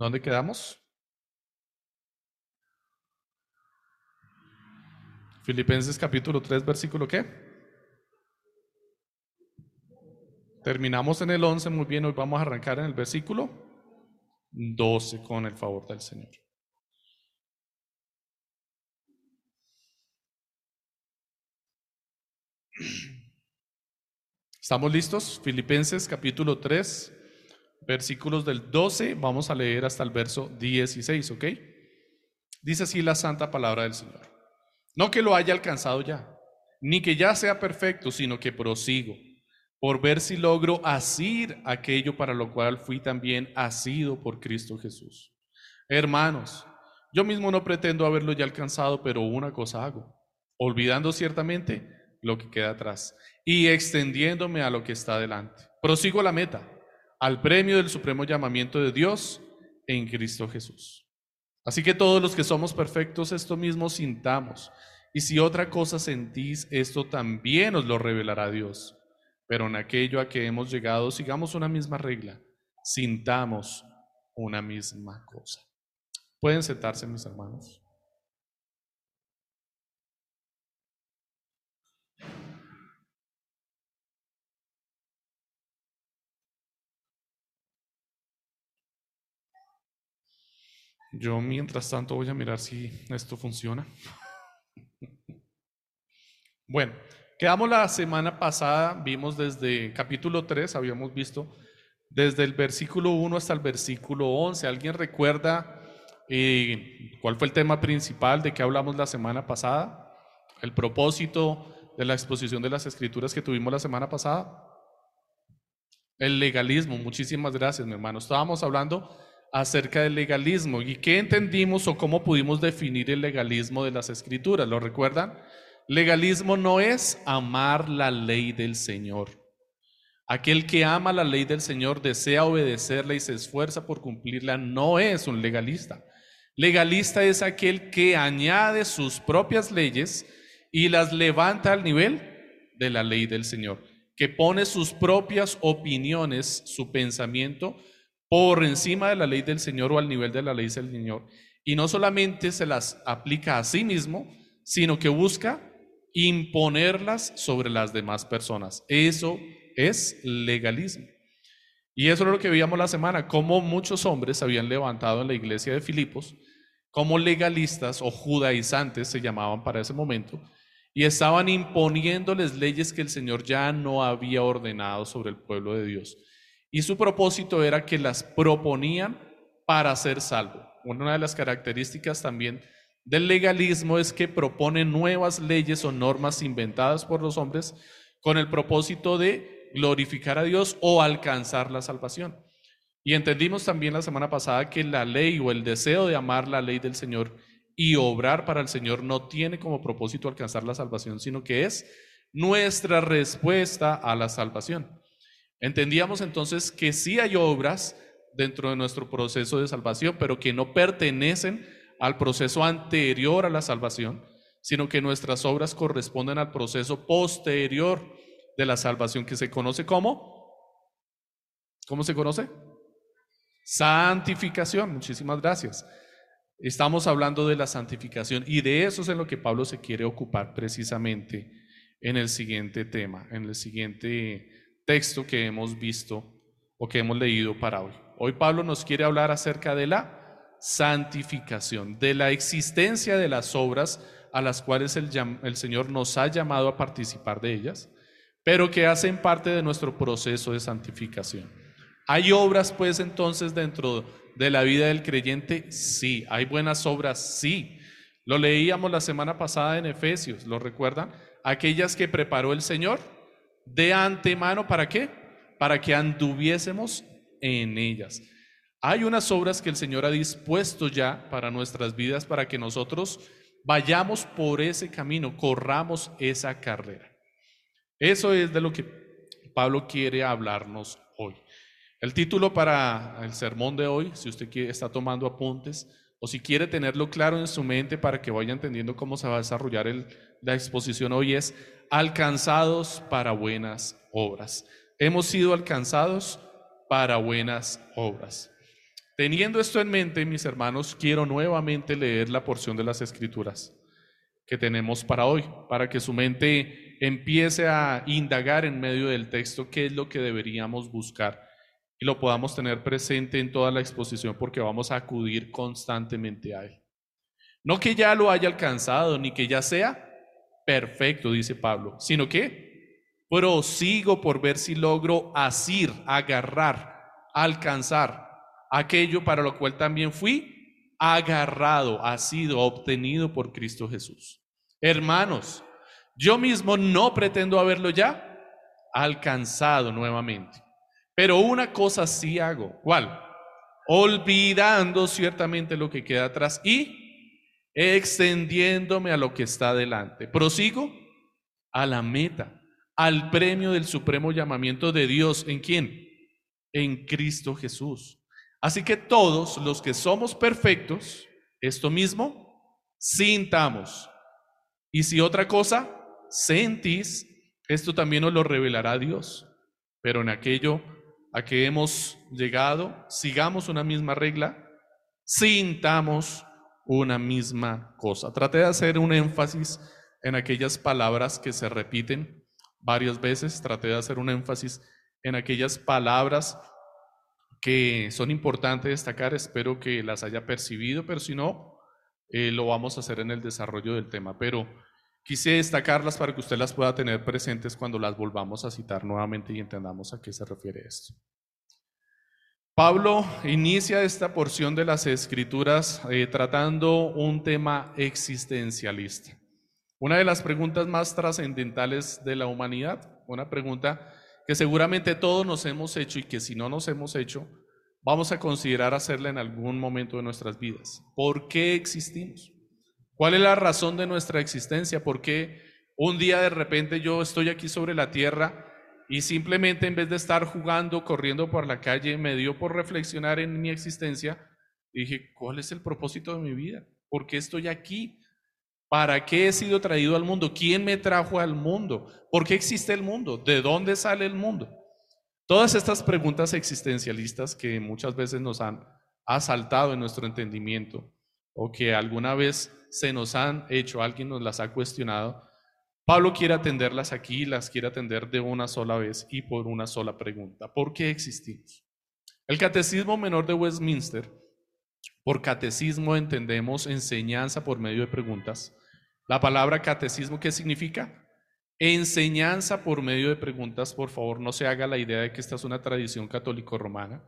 ¿Dónde quedamos? Filipenses capítulo 3, versículo qué? Terminamos en el 11, muy bien, hoy vamos a arrancar en el versículo 12 con el favor del Señor. ¿Estamos listos? Filipenses capítulo 3, versículos del 12, vamos a leer hasta el verso 16, ¿ok? Dice así la santa palabra del Señor. No que lo haya alcanzado ya, ni que ya sea perfecto, sino que prosigo, por ver si logro asir aquello para lo cual fui también asido por Cristo Jesús. Hermanos, yo mismo no pretendo haberlo ya alcanzado, pero una cosa hago, olvidando ciertamente lo que queda atrás y extendiéndome a lo que está delante. Prosigo la meta, al premio del supremo llamamiento de Dios en Cristo Jesús. Así que todos los que somos perfectos, esto mismo sintamos. Y si otra cosa sentís, esto también os lo revelará Dios. Pero en aquello a que hemos llegado, sigamos una misma regla, sintamos una misma cosa. Pueden sentarse, mis hermanos. Yo mientras tanto voy a mirar si esto funciona. Bueno, quedamos la semana pasada, vimos desde capítulo 3, habíamos visto desde el versículo 1 hasta el versículo 11. ¿Alguien recuerda eh, cuál fue el tema principal de que hablamos la semana pasada? El propósito de la exposición de las escrituras que tuvimos la semana pasada. El legalismo, muchísimas gracias mi hermano. Estábamos hablando acerca del legalismo. ¿Y qué entendimos o cómo pudimos definir el legalismo de las escrituras? ¿Lo recuerdan? Legalismo no es amar la ley del Señor. Aquel que ama la ley del Señor, desea obedecerla y se esfuerza por cumplirla, no es un legalista. Legalista es aquel que añade sus propias leyes y las levanta al nivel de la ley del Señor, que pone sus propias opiniones, su pensamiento, por encima de la ley del Señor o al nivel de la ley del Señor. Y no solamente se las aplica a sí mismo, sino que busca imponerlas sobre las demás personas. Eso es legalismo. Y eso es lo que veíamos la semana, cómo muchos hombres se habían levantado en la iglesia de Filipos como legalistas o judaizantes se llamaban para ese momento, y estaban imponiéndoles leyes que el Señor ya no había ordenado sobre el pueblo de Dios. Y su propósito era que las proponían para ser salvo. Una de las características también del legalismo es que propone nuevas leyes o normas inventadas por los hombres con el propósito de glorificar a Dios o alcanzar la salvación. Y entendimos también la semana pasada que la ley o el deseo de amar la ley del Señor y obrar para el Señor no tiene como propósito alcanzar la salvación, sino que es nuestra respuesta a la salvación. Entendíamos entonces que sí hay obras dentro de nuestro proceso de salvación, pero que no pertenecen al proceso anterior a la salvación, sino que nuestras obras corresponden al proceso posterior de la salvación que se conoce como ¿Cómo se conoce? Santificación. Muchísimas gracias. Estamos hablando de la santificación y de eso es en lo que Pablo se quiere ocupar precisamente en el siguiente tema, en el siguiente texto que hemos visto o que hemos leído para hoy. Hoy Pablo nos quiere hablar acerca de la santificación, de la existencia de las obras a las cuales el, el, Señor nos ha llamado a participar de ellas, pero que hacen parte de nuestro proceso de santificación. ¿Hay obras pues entonces dentro de la vida del creyente? Sí. ¿Hay buenas obras? Sí. Lo leíamos la semana pasada en Efesios, ¿lo recuerdan? Aquellas que preparó el Señor de antemano, ¿para qué? Para que anduviésemos en ellas. Hay unas obras que el Señor ha dispuesto ya para nuestras vidas, para que nosotros vayamos por ese camino, corramos esa carrera. Eso es de lo que Pablo quiere hablarnos hoy. El título para el sermón de hoy, si usted está tomando apuntes o si quiere tenerlo claro en su mente para que vaya entendiendo cómo se va a desarrollar la exposición hoy, es alcanzados para buenas obras. Hemos sido alcanzados para buenas obras. Teniendo esto en mente, mis hermanos, quiero nuevamente leer la porción de las escrituras que tenemos para hoy, para que su mente empiece a indagar en medio del texto qué es lo que deberíamos buscar y lo podamos tener presente en toda la exposición porque vamos a acudir constantemente a él. No que ya lo haya alcanzado, ni que ya sea perfecto, dice Pablo, sino que prosigo por ver si logro asir, agarrar, alcanzar aquello para lo cual también fui agarrado, ha sido obtenido por Cristo Jesús. Hermanos, yo mismo no pretendo haberlo ya alcanzado nuevamente, pero una cosa sí hago, ¿cuál? Olvidando ciertamente lo que queda atrás y extendiéndome a lo que está delante. Prosigo a la meta, al premio del supremo llamamiento de Dios. ¿En quién? En Cristo Jesús. Así que todos los que somos perfectos, esto mismo, sintamos. Y si otra cosa, sentís, esto también nos lo revelará Dios. Pero en aquello a que hemos llegado, sigamos una misma regla, sintamos una misma cosa. Traté de hacer un énfasis en aquellas palabras que se repiten varias veces, traté de hacer un énfasis en aquellas palabras que son importantes destacar, espero que las haya percibido, pero si no, eh, lo vamos a hacer en el desarrollo del tema. Pero quise destacarlas para que usted las pueda tener presentes cuando las volvamos a citar nuevamente y entendamos a qué se refiere esto. Pablo inicia esta porción de las escrituras eh, tratando un tema existencialista. Una de las preguntas más trascendentales de la humanidad, una pregunta que seguramente todos nos hemos hecho y que si no nos hemos hecho, vamos a considerar hacerla en algún momento de nuestras vidas. ¿Por qué existimos? ¿Cuál es la razón de nuestra existencia? ¿Por qué un día de repente yo estoy aquí sobre la tierra y simplemente en vez de estar jugando, corriendo por la calle, me dio por reflexionar en mi existencia? dije, ¿cuál es el propósito de mi vida? ¿Por qué estoy aquí? ¿Para qué he sido traído al mundo? ¿Quién me trajo al mundo? ¿Por qué existe el mundo? ¿De dónde sale el mundo? Todas estas preguntas existencialistas que muchas veces nos han asaltado en nuestro entendimiento o que alguna vez se nos han hecho, alguien nos las ha cuestionado, Pablo quiere atenderlas aquí, las quiere atender de una sola vez y por una sola pregunta. ¿Por qué existimos? El Catecismo Menor de Westminster, por catecismo entendemos enseñanza por medio de preguntas, la palabra catecismo, ¿qué significa? Enseñanza por medio de preguntas, por favor, no se haga la idea de que esta es una tradición católico-romana.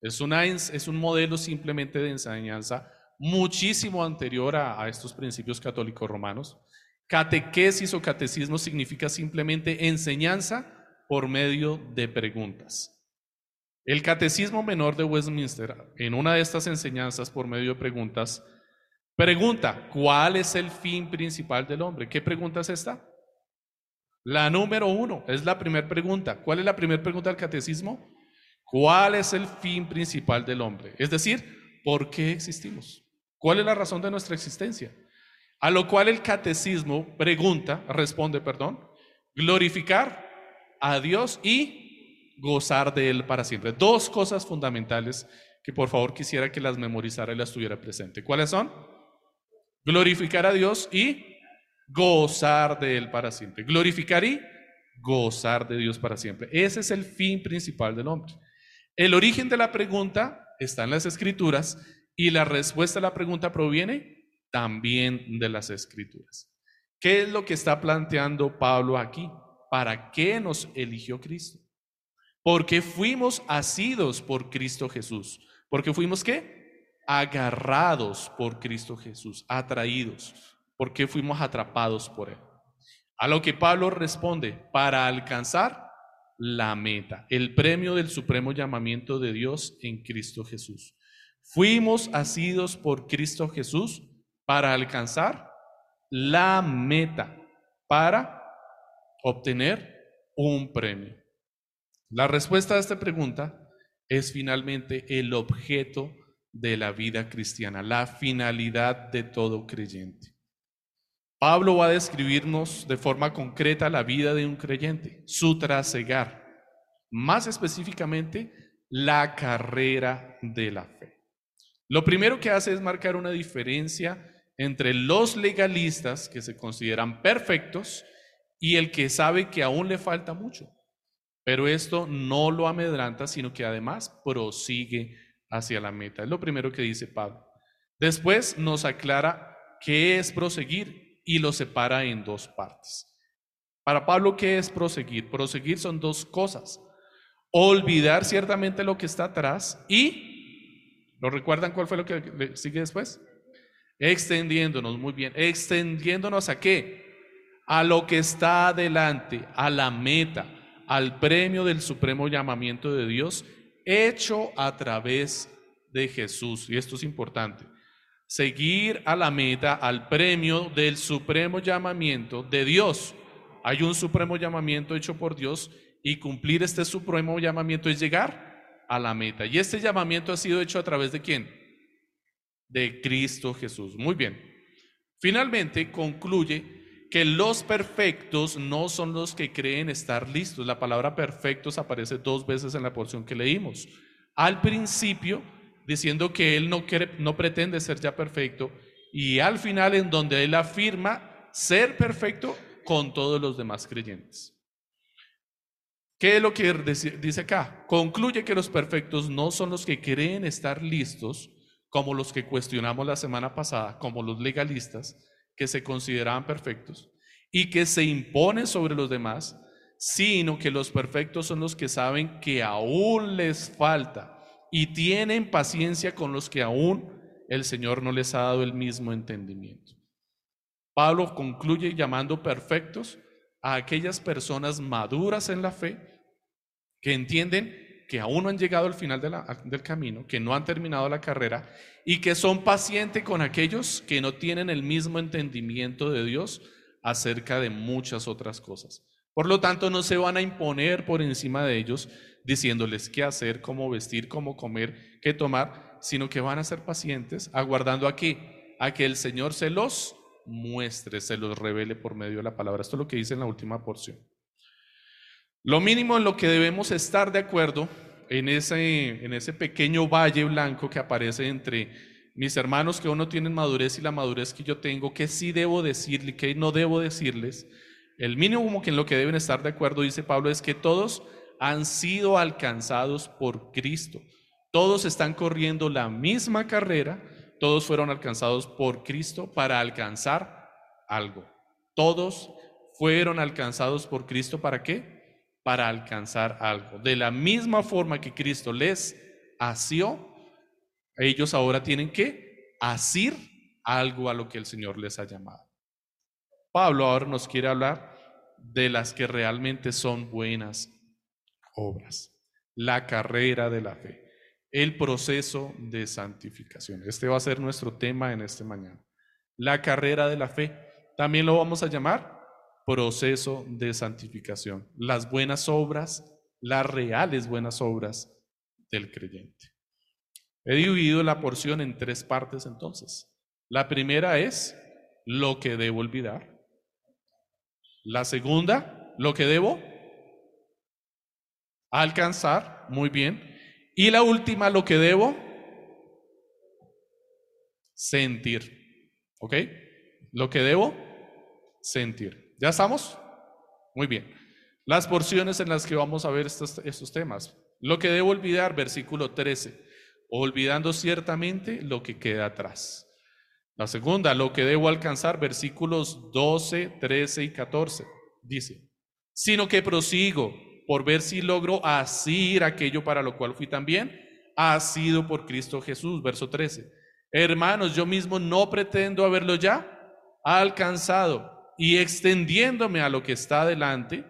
Es, una, es un modelo simplemente de enseñanza muchísimo anterior a, a estos principios católico-romanos. Catequesis o catecismo significa simplemente enseñanza por medio de preguntas. El Catecismo Menor de Westminster, en una de estas enseñanzas por medio de preguntas, Pregunta, ¿cuál es el fin principal del hombre? ¿Qué pregunta es esta? La número uno, es la primera pregunta. ¿Cuál es la primera pregunta del catecismo? ¿Cuál es el fin principal del hombre? Es decir, ¿por qué existimos? ¿Cuál es la razón de nuestra existencia? A lo cual el catecismo pregunta, responde, perdón, glorificar a Dios y gozar de Él para siempre. Dos cosas fundamentales que por favor quisiera que las memorizara y las tuviera presente. ¿Cuáles son? Glorificar a Dios y gozar de Él para siempre. Glorificar y gozar de Dios para siempre. Ese es el fin principal del hombre. El origen de la pregunta está en las escrituras y la respuesta a la pregunta proviene también de las escrituras. ¿Qué es lo que está planteando Pablo aquí? ¿Para qué nos eligió Cristo? Porque fuimos asidos por Cristo Jesús. Porque fuimos qué? agarrados por Cristo Jesús, atraídos, porque fuimos atrapados por Él. A lo que Pablo responde, para alcanzar la meta, el premio del supremo llamamiento de Dios en Cristo Jesús. Fuimos asidos por Cristo Jesús para alcanzar la meta, para obtener un premio. La respuesta a esta pregunta es finalmente el objeto de la vida cristiana, la finalidad de todo creyente. Pablo va a describirnos de forma concreta la vida de un creyente, su trasegar, más específicamente la carrera de la fe. Lo primero que hace es marcar una diferencia entre los legalistas que se consideran perfectos y el que sabe que aún le falta mucho. Pero esto no lo amedranta, sino que además prosigue hacia la meta. Es lo primero que dice Pablo. Después nos aclara qué es proseguir y lo separa en dos partes. Para Pablo, ¿qué es proseguir? Proseguir son dos cosas. Olvidar ciertamente lo que está atrás y, ¿lo recuerdan cuál fue lo que sigue después? Extendiéndonos, muy bien. Extendiéndonos a qué? A lo que está adelante, a la meta, al premio del supremo llamamiento de Dios, hecho a través de Jesús. Y esto es importante. Seguir a la meta, al premio del supremo llamamiento de Dios. Hay un supremo llamamiento hecho por Dios y cumplir este supremo llamamiento es llegar a la meta. Y este llamamiento ha sido hecho a través de quién? De Cristo Jesús. Muy bien. Finalmente concluye que los perfectos no son los que creen estar listos. La palabra perfectos aparece dos veces en la porción que leímos. Al principio, diciendo que él no, quiere, no pretende ser ya perfecto, y al final en donde él afirma ser perfecto con todos los demás creyentes. ¿Qué es lo que dice acá? Concluye que los perfectos no son los que creen estar listos, como los que cuestionamos la semana pasada, como los legalistas, que se consideraban perfectos, y que se imponen sobre los demás, sino que los perfectos son los que saben que aún les falta y tienen paciencia con los que aún el Señor no les ha dado el mismo entendimiento. Pablo concluye llamando perfectos a aquellas personas maduras en la fe que entienden que aún no han llegado al final del camino, que no han terminado la carrera y que son pacientes con aquellos que no tienen el mismo entendimiento de Dios acerca de muchas otras cosas. Por lo tanto, no se van a imponer por encima de ellos diciéndoles qué hacer, cómo vestir, cómo comer, qué tomar, sino que van a ser pacientes, aguardando aquí a que el Señor se los muestre, se los revele por medio de la palabra. Esto es lo que dice en la última porción. Lo mínimo en lo que debemos estar de acuerdo en ese, en ese pequeño valle blanco que aparece entre mis hermanos que uno tienen madurez y la madurez que yo tengo, que sí debo decirle, que no debo decirles, el mínimo que en lo que deben estar de acuerdo, dice Pablo, es que todos han sido alcanzados por Cristo. Todos están corriendo la misma carrera, todos fueron alcanzados por Cristo para alcanzar algo. Todos fueron alcanzados por Cristo para qué? Para alcanzar algo. De la misma forma que Cristo les asió, ellos ahora tienen que asir algo a lo que el Señor les ha llamado. Pablo ahora nos quiere hablar de las que realmente son buenas obras, la carrera de la fe el proceso de santificación. Este va a ser nuestro tema en este mañana. La carrera de la fe. También lo vamos a llamar proceso de santificación. Las buenas obras, las reales buenas obras del creyente. He dividido la porción en tres partes entonces. La primera es lo que debo olvidar. La segunda, lo que debo alcanzar. Muy bien. Y la última, lo que debo sentir. ¿Ok? Lo que debo sentir. ¿Ya estamos? Muy bien. Las porciones en las que vamos a ver estos, temas. Lo que debo olvidar, versículo 13. Olvidando ciertamente lo que queda atrás. La segunda, lo que debo alcanzar, versículos 12, 13 y 14. Dice, sino que prosigo por ver si logro asir aquello para lo cual fui también ha sido por Cristo Jesús. Verso 13. Hermanos, yo mismo no pretendo haberlo ya alcanzado y extendiéndome a lo que está adelante,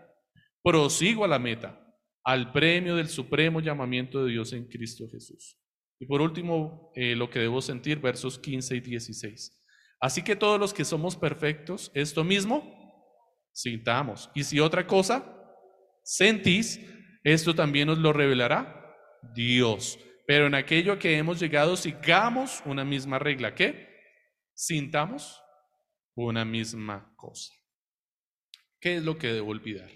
prosigo a la meta, al premio del supremo llamamiento de Dios en Cristo Jesús. Y por último, eh, lo que debo sentir, versos 15 y 16. Así que todos los que somos perfectos, esto mismo, sintamos. Y si otra cosa, sentís, esto también nos lo revelará Dios. Pero en aquello que hemos llegado, sigamos una misma regla. ¿Qué? Sintamos una misma cosa. ¿Qué es lo que debo olvidar?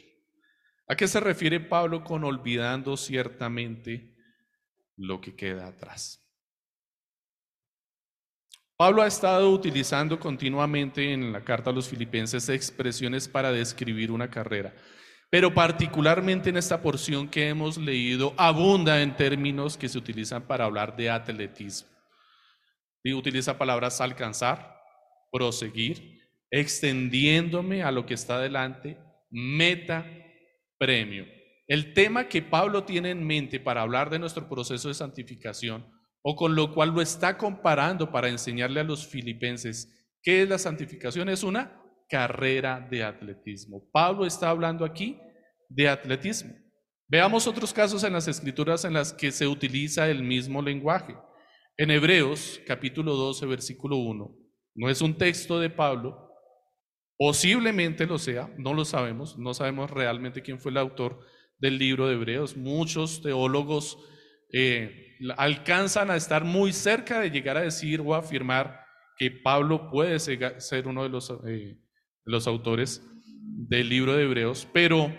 ¿A qué se refiere Pablo con olvidando ciertamente lo que queda atrás? Pablo ha estado utilizando continuamente en la carta a los filipenses expresiones para describir una carrera, pero particularmente en esta porción que hemos leído abunda en términos que se utilizan para hablar de atletismo. Y utiliza palabras alcanzar, proseguir, extendiéndome a lo que está delante, meta, premio. El tema que Pablo tiene en mente para hablar de nuestro proceso de santificación o con lo cual lo está comparando para enseñarle a los filipenses qué es la santificación, es una carrera de atletismo. Pablo está hablando aquí de atletismo. Veamos otros casos en las escrituras en las que se utiliza el mismo lenguaje. En Hebreos capítulo 12, versículo 1, no es un texto de Pablo, posiblemente lo sea, no lo sabemos, no sabemos realmente quién fue el autor del libro de Hebreos. Muchos teólogos eh, alcanzan a estar muy cerca de llegar a decir o afirmar que Pablo puede ser uno de los, eh, los autores del libro de Hebreos, pero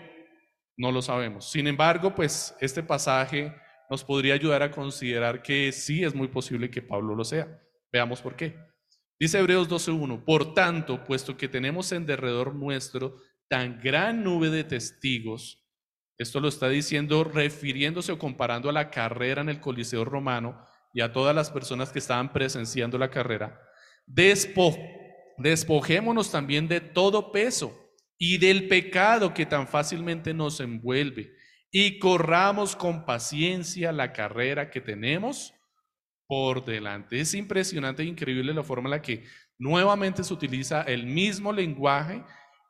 no lo sabemos. Sin embargo, pues este pasaje nos podría ayudar a considerar que sí es muy posible que Pablo lo sea. Veamos por qué. Dice Hebreos 12.1, por tanto, puesto que tenemos en derredor nuestro tan gran nube de testigos, esto lo está diciendo refiriéndose o comparando a la carrera en el Coliseo romano y a todas las personas que estaban presenciando la carrera. despojémonos también de todo peso y del pecado que tan fácilmente nos envuelve y corramos con paciencia la carrera que tenemos por delante. Es impresionante e increíble la forma en la que nuevamente se utiliza el mismo lenguaje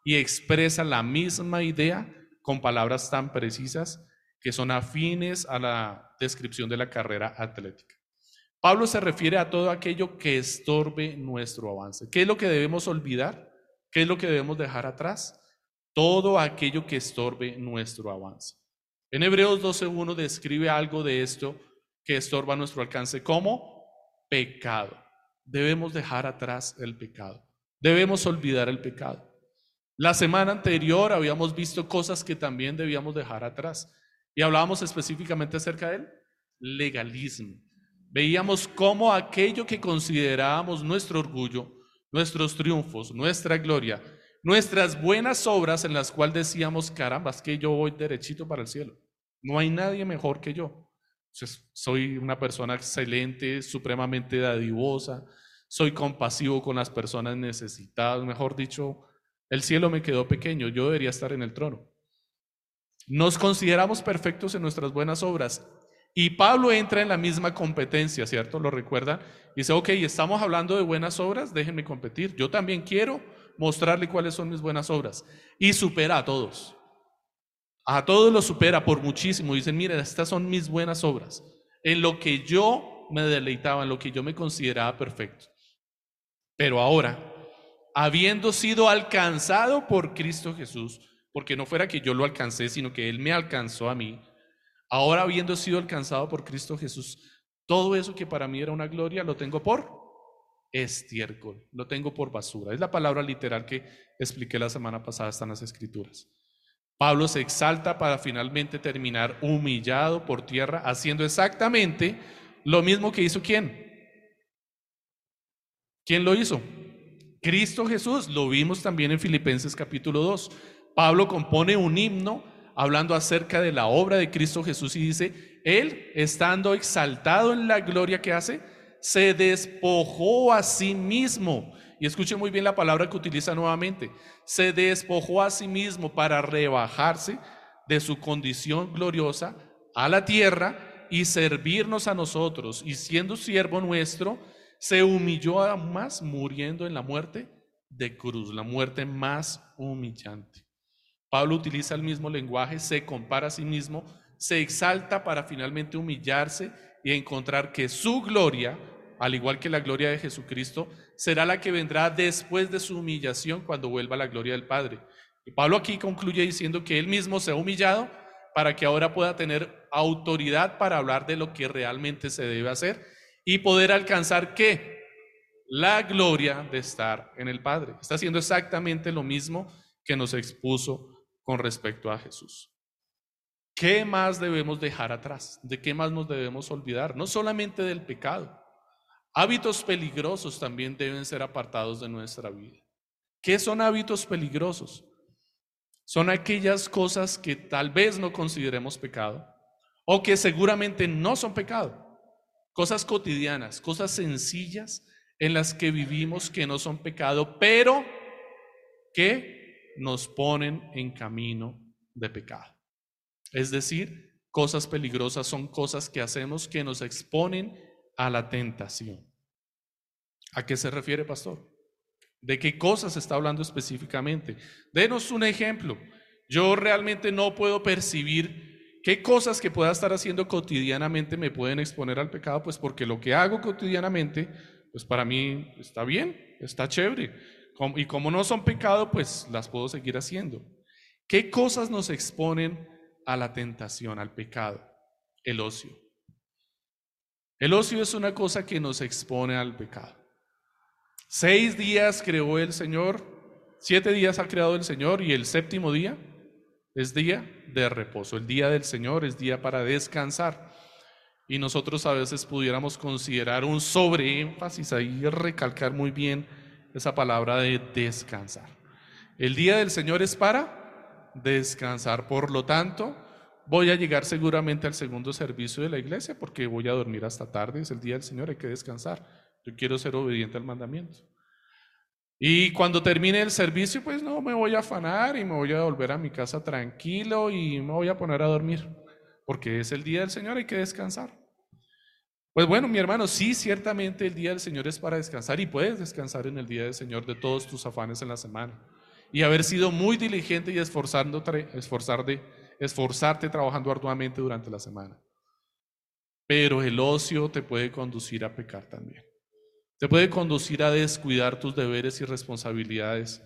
y expresa la misma idea con palabras tan precisas que son afines a la descripción de la carrera atlética. Pablo se refiere a todo aquello que estorbe nuestro avance. ¿Qué es lo que debemos olvidar? ¿Qué es lo que debemos dejar atrás? Todo aquello que estorbe nuestro avance. En Hebreos 12.1 describe algo de esto que estorba nuestro alcance como pecado. Debemos dejar atrás el pecado. Debemos olvidar el pecado. La semana anterior habíamos visto cosas que también debíamos dejar atrás y hablábamos específicamente acerca del legalismo. Veíamos cómo aquello que considerábamos nuestro orgullo, nuestros triunfos, nuestra gloria, nuestras buenas obras en las cuales decíamos, caramba, es que yo voy derechito para el cielo. No hay nadie mejor que yo. Soy una persona excelente, supremamente dadivosa, soy compasivo con las personas necesitadas, mejor dicho, el cielo me quedó pequeño, yo debería estar en el trono. Nos consideramos perfectos en nuestras buenas obras. Y Pablo entra en la misma competencia, ¿cierto? ¿Lo recuerdan? Dice, ok, estamos hablando de buenas obras, déjenme competir. Yo también quiero mostrarle cuáles son mis buenas obras. Y supera a todos. A todos los supera por muchísimo. Dicen, miren, estas son mis buenas obras. En lo que yo me deleitaba, en lo que yo me consideraba perfecto. Pero ahora habiendo sido alcanzado por Cristo Jesús, porque no fuera que yo lo alcancé, sino que Él me alcanzó a mí, ahora habiendo sido alcanzado por Cristo Jesús, todo eso que para mí era una gloria, lo tengo por estiércol, lo tengo por basura. Es la palabra literal que expliqué la semana pasada, están las escrituras. Pablo se exalta para finalmente terminar humillado por tierra, haciendo exactamente lo mismo que hizo quién. ¿Quién lo hizo? Cristo Jesús, lo vimos también en Filipenses capítulo 2. Pablo compone un himno hablando acerca de la obra de Cristo Jesús y dice, Él, estando exaltado en la gloria que hace, se despojó a sí mismo. Y escuche muy bien la palabra que utiliza nuevamente. Se despojó a sí mismo para rebajarse de su condición gloriosa a la tierra y servirnos a nosotros. Y siendo siervo nuestro, se humilló aún más muriendo en la muerte de cruz, la muerte más humillante. Pablo utiliza el mismo lenguaje, se compara a sí mismo, se exalta para finalmente humillarse y encontrar que su gloria, al igual que la gloria de Jesucristo, será la que vendrá después de su humillación cuando vuelva la gloria del Padre. Y Pablo aquí concluye diciendo que él mismo se ha humillado para que ahora pueda tener autoridad para hablar de lo que realmente se debe hacer y poder alcanzar qué? La gloria de estar en el Padre. Está haciendo exactamente lo mismo que nos expuso con respecto a Jesús. ¿Qué más debemos dejar atrás? ¿De qué más nos debemos olvidar? No solamente del pecado. Hábitos peligrosos también deben ser apartados de nuestra vida. ¿Qué son hábitos peligrosos? Son aquellas cosas que tal vez no consideremos pecado o que seguramente no son pecado. Cosas cotidianas, cosas sencillas en las que vivimos que no son pecado, pero que nos ponen en camino de pecado. Es decir, cosas peligrosas son cosas que hacemos que nos exponen a la tentación. ¿A qué se refiere, pastor? ¿De qué cosas está hablando específicamente? Denos un ejemplo. Yo realmente no puedo percibir qué cosas que pueda estar haciendo cotidianamente me pueden exponer al pecado, pues porque lo que hago cotidianamente, pues para mí está bien, está chévere. Y como no son pecado, pues las puedo seguir haciendo. ¿Qué cosas nos exponen a la tentación, al pecado? El ocio. El ocio es una cosa que nos expone al pecado. Seis días creó el Señor, siete días ha creado el Señor y el séptimo día es día de reposo. El día del Señor es día para descansar. Y nosotros a veces pudiéramos considerar un sobreénfasis ahí, recalcar muy bien esa palabra de descansar. El día del Señor es para descansar. Por lo tanto, Voy a llegar seguramente al segundo servicio de la iglesia porque voy a dormir hasta tarde, es el día del Señor, hay que descansar. Yo quiero ser obediente al mandamiento. Y cuando termine el servicio, pues no me voy a afanar y me voy a volver a mi casa tranquilo y me voy a poner a dormir, porque es el día del Señor, hay que descansar. Pues bueno, mi hermano, sí, ciertamente el día del Señor es para descansar y puedes descansar en el día del Señor de todos tus afanes en la semana y haber sido muy diligente y esforzando, esforzarte esforzarte trabajando arduamente durante la semana. Pero el ocio te puede conducir a pecar también. Te puede conducir a descuidar tus deberes y responsabilidades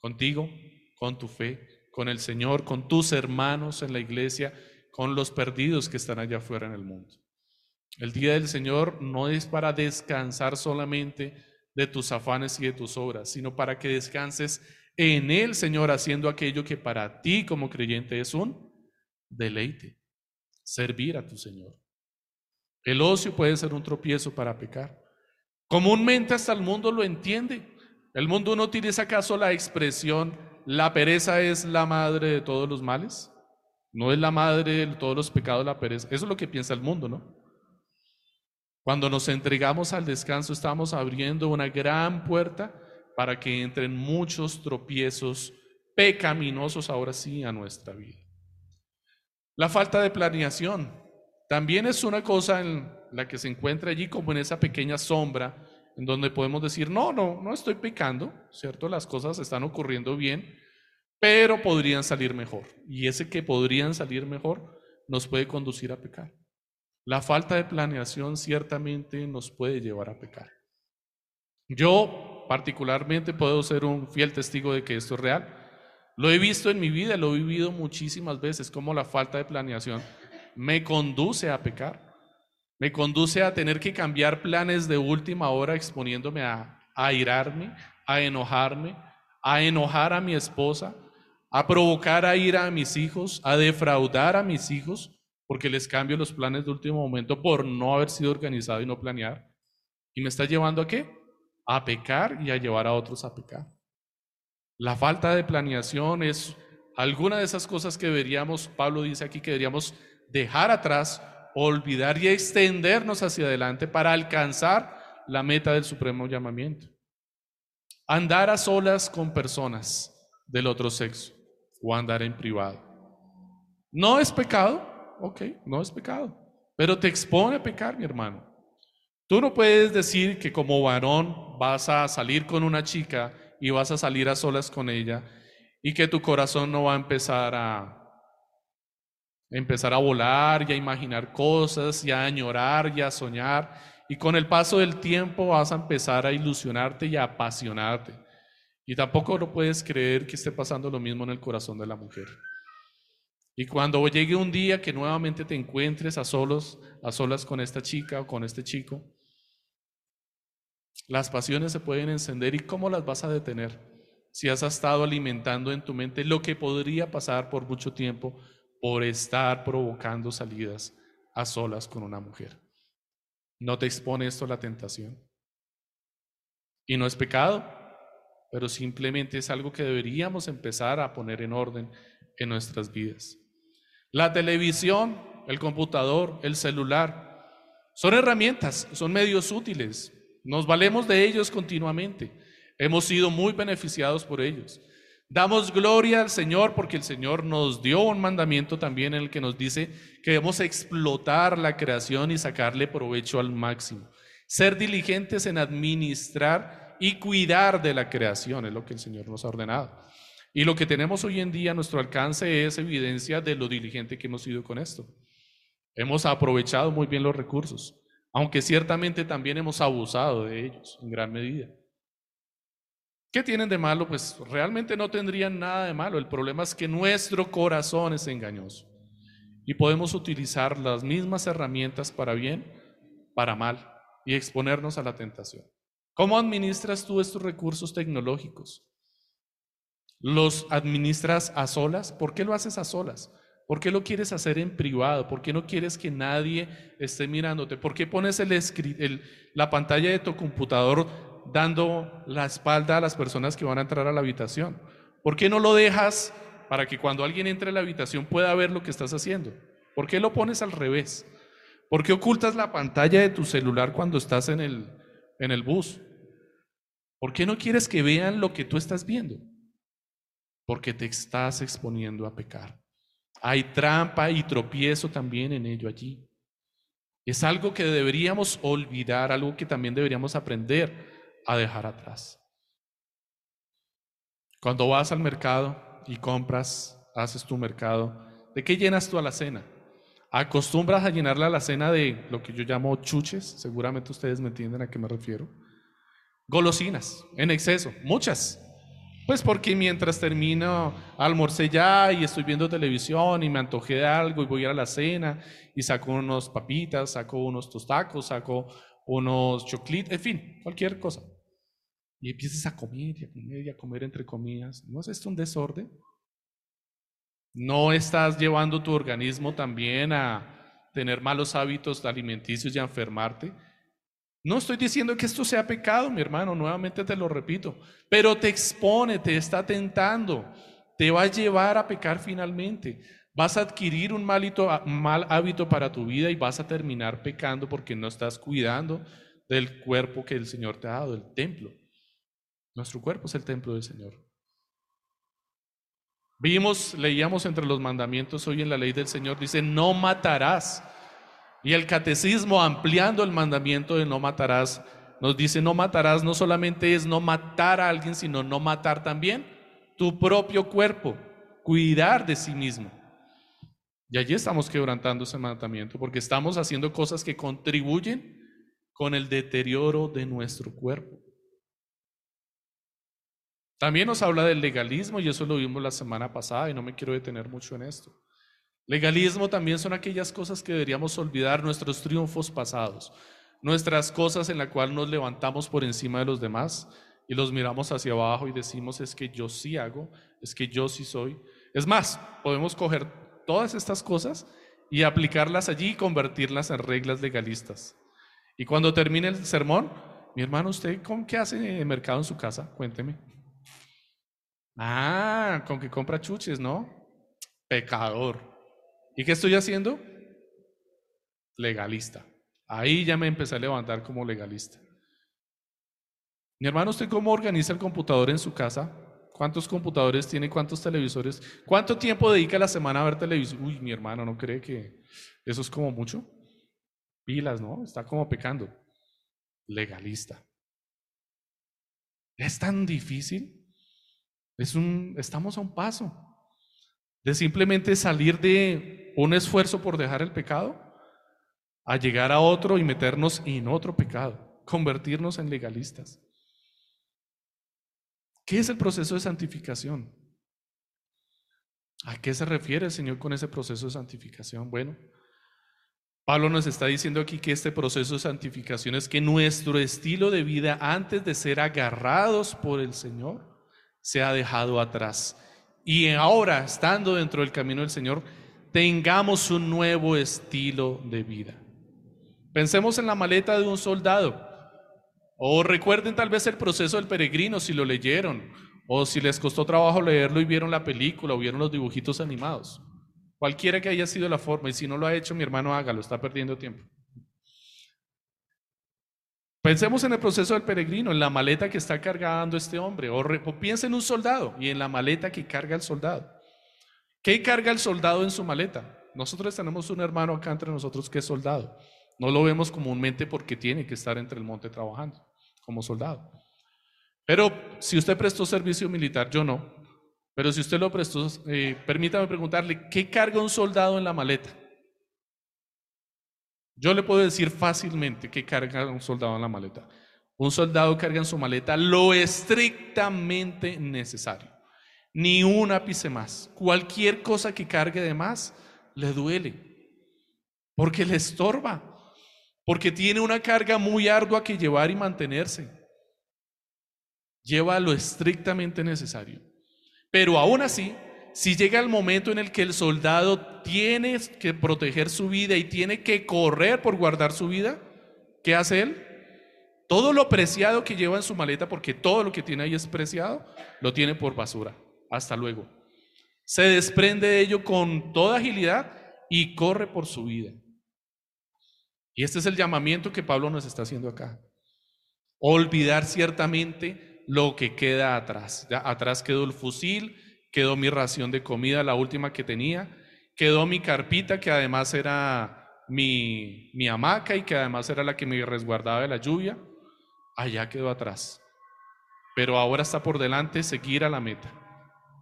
contigo, con tu fe, con el Señor, con tus hermanos en la iglesia, con los perdidos que están allá afuera en el mundo. El día del Señor no es para descansar solamente de tus afanes y de tus obras, sino para que descanses en el Señor haciendo aquello que para ti como creyente es un deleite, servir a tu Señor. El ocio puede ser un tropiezo para pecar. Comúnmente hasta el mundo lo entiende. El mundo no utiliza acaso la expresión, la pereza es la madre de todos los males. No es la madre de todos los pecados la pereza. Eso es lo que piensa el mundo, ¿no? Cuando nos entregamos al descanso estamos abriendo una gran puerta para que entren muchos tropiezos pecaminosos ahora sí a nuestra vida. La falta de planeación también es una cosa en la que se encuentra allí como en esa pequeña sombra en donde podemos decir, no, no, no estoy pecando, ¿cierto? Las cosas están ocurriendo bien, pero podrían salir mejor. Y ese que podrían salir mejor nos puede conducir a pecar. La falta de planeación ciertamente nos puede llevar a pecar. Yo particularmente puedo ser un fiel testigo de que esto es real. Lo he visto en mi vida, lo he vivido muchísimas veces, como la falta de planeación me conduce a pecar, me conduce a tener que cambiar planes de última hora exponiéndome a, a irarme, a enojarme, a enojar a mi esposa, a provocar a ir a mis hijos, a defraudar a mis hijos, porque les cambio los planes de último momento por no haber sido organizado y no planear. ¿Y me está llevando a qué? A pecar y a llevar a otros a pecar. La falta de planeación es alguna de esas cosas que deberíamos, Pablo dice aquí que deberíamos dejar atrás, olvidar y extendernos hacia adelante para alcanzar la meta del supremo llamamiento. Andar a solas con personas del otro sexo o andar en privado. No es pecado, ok, no es pecado, pero te expone a pecar, mi hermano. Tú no puedes decir que como varón vas a salir con una chica y vas a salir a solas con ella y que tu corazón no va a empezar a empezar a volar y a imaginar cosas y a añorar y a soñar y con el paso del tiempo vas a empezar a ilusionarte y a apasionarte. Y tampoco lo puedes creer que esté pasando lo mismo en el corazón de la mujer. Y cuando llegue un día que nuevamente te encuentres a solos, a solas con esta chica o con este chico, las pasiones se pueden encender y cómo las vas a detener si has estado alimentando en tu mente lo que podría pasar por mucho tiempo por estar provocando salidas a solas con una mujer. ¿No te expone esto a la tentación? Y no es pecado, pero simplemente es algo que deberíamos empezar a poner en orden en nuestras vidas. La televisión, el computador, el celular, son herramientas, son medios útiles. Nos valemos de ellos continuamente. Hemos sido muy beneficiados por ellos. Damos gloria al Señor porque el Señor nos dio un mandamiento también en el que nos dice que debemos explotar la creación y sacarle provecho al máximo. Ser diligentes en administrar y cuidar de la creación es lo que el Señor nos ha ordenado. Y lo que tenemos hoy en día a nuestro alcance es evidencia de lo diligente que hemos sido con esto. Hemos aprovechado muy bien los recursos, aunque ciertamente también hemos abusado de ellos en gran medida. ¿Qué tienen de malo? Pues realmente no tendrían nada de malo. El problema es que nuestro corazón es engañoso y podemos utilizar las mismas herramientas para bien, para mal y exponernos a la tentación. ¿Cómo administras tú estos recursos tecnológicos? ¿Los administras a solas? ¿Por qué lo haces a solas? ¿Por qué lo quieres hacer en privado? ¿Por qué no quieres que nadie esté mirándote? ¿Por qué pones la pantalla de tu computador dando la espalda a las personas que van a entrar a la habitación? ¿Por qué no lo dejas para que cuando alguien entre a la habitación pueda ver lo que estás haciendo? ¿Por qué lo pones al revés? ¿Por qué ocultas la pantalla de tu celular cuando estás en el, en el bus? ¿Por qué no quieres que vean lo que tú estás viendo? Porque te estás exponiendo a pecar. Hay trampa y tropiezo también en ello allí. Es algo que deberíamos olvidar, algo que también deberíamos aprender a dejar atrás. Cuando vas al mercado y compras, haces tu mercado, ¿de qué llenas tu alacena? ¿Acostumbras a llenar la alacena de lo que yo llamo chuches? Seguramente ustedes me entienden a qué me refiero. Golosinas, en exceso, muchas. Pues porque mientras termino, almorcé ya y estoy viendo televisión y me antojé de algo y voy a ir a la cena y saco unos papitas, saco unos tostacos, saco unos choclitos, en fin, cualquier cosa. Y empiezas a comer a comer y a comer entre comidas. ¿No es esto un desorden? ¿No estás llevando tu organismo también a tener malos hábitos alimenticios y a enfermarte? No estoy diciendo que esto sea pecado, mi hermano, nuevamente te lo repito, pero te expone, te está tentando, te va a llevar a pecar finalmente. Vas a adquirir un mal hábito para tu vida y vas a terminar pecando porque no estás cuidando del cuerpo que el Señor te ha dado, el templo. Nuestro cuerpo es el templo del Señor. Vimos, leíamos entre los mandamientos hoy en la ley del Señor, dice, no matarás. Y el catecismo, ampliando el mandamiento de no matarás, nos dice, no matarás no solamente es no matar a alguien, sino no matar también tu propio cuerpo, cuidar de sí mismo. Y allí estamos quebrantando ese mandamiento porque estamos haciendo cosas que contribuyen con el deterioro de nuestro cuerpo. También nos habla del legalismo y eso lo vimos la semana pasada y no me quiero detener mucho en esto. Legalismo también son aquellas cosas que deberíamos olvidar, nuestros triunfos pasados, nuestras cosas en las cuales nos levantamos por encima de los demás y los miramos hacia abajo y decimos es que yo sí hago, es que yo sí soy. Es más, podemos coger todas estas cosas y aplicarlas allí y convertirlas en reglas legalistas. Y cuando termine el sermón, mi hermano, ¿usted con qué hace mercado en su casa? Cuénteme. Ah, con que compra chuches, ¿no? Pecador. ¿Y qué estoy haciendo? Legalista. Ahí ya me empecé a levantar como legalista. Mi hermano, ¿usted cómo organiza el computador en su casa? ¿Cuántos computadores tiene? ¿Cuántos televisores? ¿Cuánto tiempo dedica la semana a ver televisión? Uy, mi hermano, ¿no cree que eso es como mucho? Pilas, ¿no? Está como pecando. Legalista. ¿Es tan difícil? Es un, estamos a un paso de simplemente salir de un esfuerzo por dejar el pecado a llegar a otro y meternos en otro pecado, convertirnos en legalistas. ¿Qué es el proceso de santificación? ¿A qué se refiere el Señor con ese proceso de santificación? Bueno, Pablo nos está diciendo aquí que este proceso de santificación es que nuestro estilo de vida antes de ser agarrados por el Señor se ha dejado atrás. Y ahora, estando dentro del camino del Señor, tengamos un nuevo estilo de vida. Pensemos en la maleta de un soldado. O recuerden tal vez el proceso del peregrino si lo leyeron, o si les costó trabajo leerlo y vieron la película o vieron los dibujitos animados. Cualquiera que haya sido la forma, y si no lo ha hecho, mi hermano hágalo, está perdiendo tiempo. Pensemos en el proceso del peregrino, en la maleta que está cargando este hombre, o, o piensa en un soldado y en la maleta que carga el soldado. ¿Qué carga el soldado en su maleta? Nosotros tenemos un hermano acá entre nosotros que es soldado. No lo vemos comúnmente porque tiene que estar entre el monte trabajando como soldado. Pero si usted prestó servicio militar, yo no. Pero si usted lo prestó, eh, permítame preguntarle, ¿qué carga un soldado en la maleta? Yo le puedo decir fácilmente qué carga un soldado en la maleta. Un soldado carga en su maleta lo estrictamente necesario ni un ápice más. Cualquier cosa que cargue de más le duele, porque le estorba, porque tiene una carga muy ardua que llevar y mantenerse. Lleva lo estrictamente necesario. Pero aún así, si llega el momento en el que el soldado tiene que proteger su vida y tiene que correr por guardar su vida, ¿qué hace él? Todo lo preciado que lleva en su maleta, porque todo lo que tiene ahí es preciado, lo tiene por basura hasta luego. Se desprende de ello con toda agilidad y corre por su vida. Y este es el llamamiento que Pablo nos está haciendo acá. Olvidar ciertamente lo que queda atrás. atrás quedó el fusil, quedó mi ración de comida, la última que tenía, quedó mi carpita, que además era mi, mi hamaca y que además era la que me resguardaba de la lluvia. Allá quedó atrás. Pero ahora está por delante seguir a la meta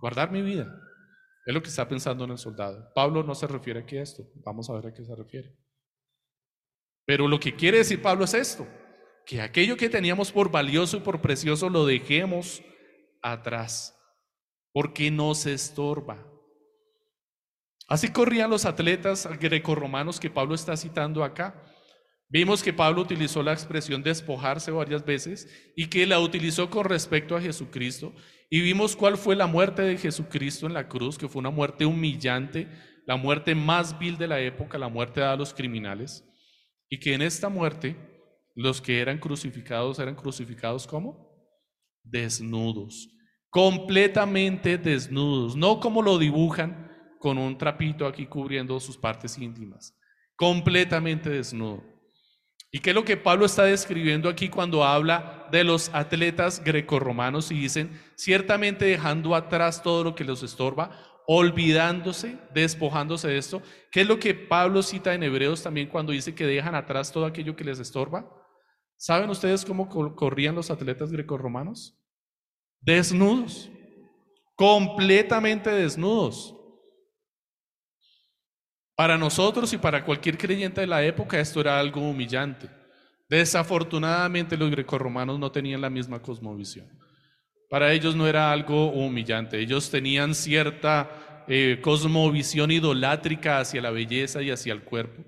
guardar mi vida. Es lo que está pensando en el soldado. Pablo no se refiere aquí a esto. Vamos a ver a qué se refiere. Pero lo que quiere decir Pablo es esto, que aquello que teníamos por valioso y por precioso lo dejemos atrás, porque nos estorba. Así corrían los atletas grecorromanos que Pablo está citando acá. Vimos que Pablo utilizó la expresión despojarse varias veces y que la utilizó con respecto a Jesucristo y vimos cuál fue la muerte de Jesucristo en la cruz, que fue una muerte humillante, la muerte más vil de la época, la muerte a los criminales. Y que en esta muerte los que eran crucificados eran crucificados como desnudos, completamente desnudos, no como lo dibujan con un trapito aquí cubriendo sus partes íntimas, completamente desnudo. ¿Y qué es lo que Pablo está describiendo aquí cuando habla de los atletas grecorromanos y dicen, ciertamente dejando atrás todo lo que los estorba, olvidándose, despojándose de esto? ¿Qué es lo que Pablo cita en Hebreos también cuando dice que dejan atrás todo aquello que les estorba? ¿Saben ustedes cómo corrían los atletas grecorromanos? Desnudos, completamente desnudos. Para nosotros y para cualquier creyente de la época esto era algo humillante. Desafortunadamente los grecorromanos no tenían la misma cosmovisión. Para ellos no era algo humillante. Ellos tenían cierta eh, cosmovisión idolátrica hacia la belleza y hacia el cuerpo.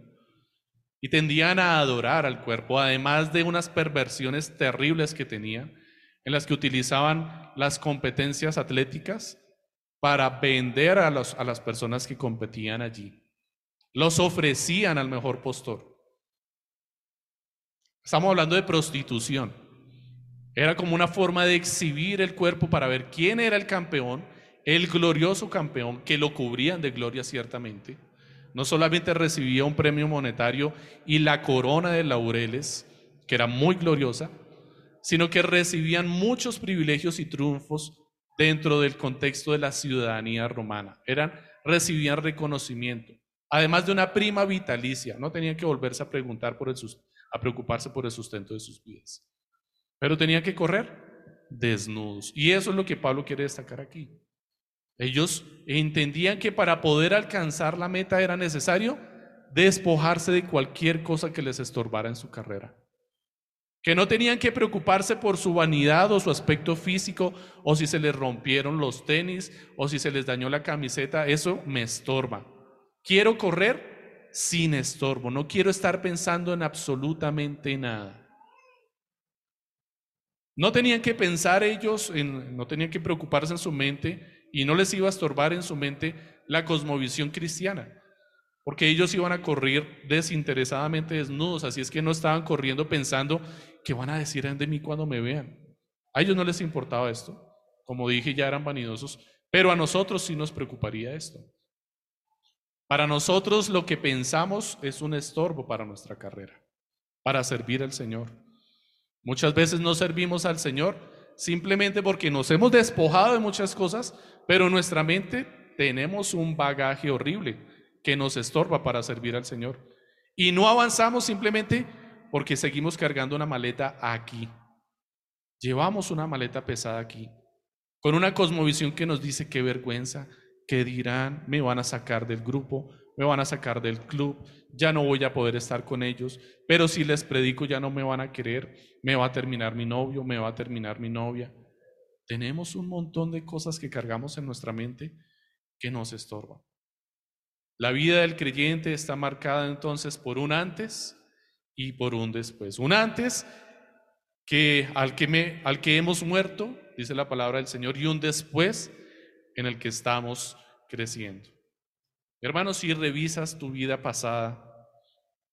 Y tendían a adorar al cuerpo, además de unas perversiones terribles que tenían, en las que utilizaban las competencias atléticas para vender a, a las personas que competían allí. Los ofrecían al mejor postor. Estamos hablando de prostitución. Era como una forma de exhibir el cuerpo para ver quién era el campeón, el glorioso campeón, que lo cubrían de gloria ciertamente. No solamente recibía un premio monetario y la corona de laureles, que era muy gloriosa, sino que recibían muchos privilegios y triunfos dentro del contexto de la ciudadanía romana. Eran, recibían reconocimiento además de una prima vitalicia. No tenían que volverse a preguntar por el a preocuparse por el sustento de sus vidas. Pero tenían que correr desnudos. Y eso es lo que Pablo quiere destacar aquí. Ellos entendían que para poder alcanzar la meta era necesario despojarse de cualquier cosa que les estorbara en su carrera. Que no tenían que preocuparse por su vanidad o su aspecto físico, o si se les rompieron los tenis, o si se les dañó la camiseta, eso me estorba. Quiero correr sin estorbo, no quiero estar pensando en absolutamente nada. No tenían que pensar ellos, en, no tenían que preocuparse en su mente y no les iba a estorbar en su mente la cosmovisión cristiana. porque ellos iban a correr desinteresadamente desnudos, así es que no estaban corriendo pensando qué van a decir de mí cuando me vean. A ellos no les importaba esto, como dije, ya eran vanidosos, pero a nosotros sí nos preocuparía esto. Para nosotros lo que pensamos es un estorbo para nuestra carrera, para servir al Señor. Muchas veces no servimos al Señor simplemente porque nos hemos despojado de muchas cosas, pero en nuestra mente tenemos un bagaje horrible que nos estorba para servir al Señor. Y no avanzamos simplemente porque seguimos cargando una maleta aquí. Llevamos una maleta pesada aquí, con una cosmovisión que nos dice qué vergüenza, qué dirán, me van a sacar del grupo, me van a sacar del club, ya no voy a poder estar con ellos, pero si les predico ya no me van a querer, me va a terminar mi novio, me va a terminar mi novia. Tenemos un montón de cosas que cargamos en nuestra mente que nos estorban. La vida del creyente está marcada entonces por un antes y por un después. Un antes que al que, me, al que hemos muerto, dice la palabra del Señor, y un después en el que estamos creciendo. Hermanos, si revisas tu vida pasada,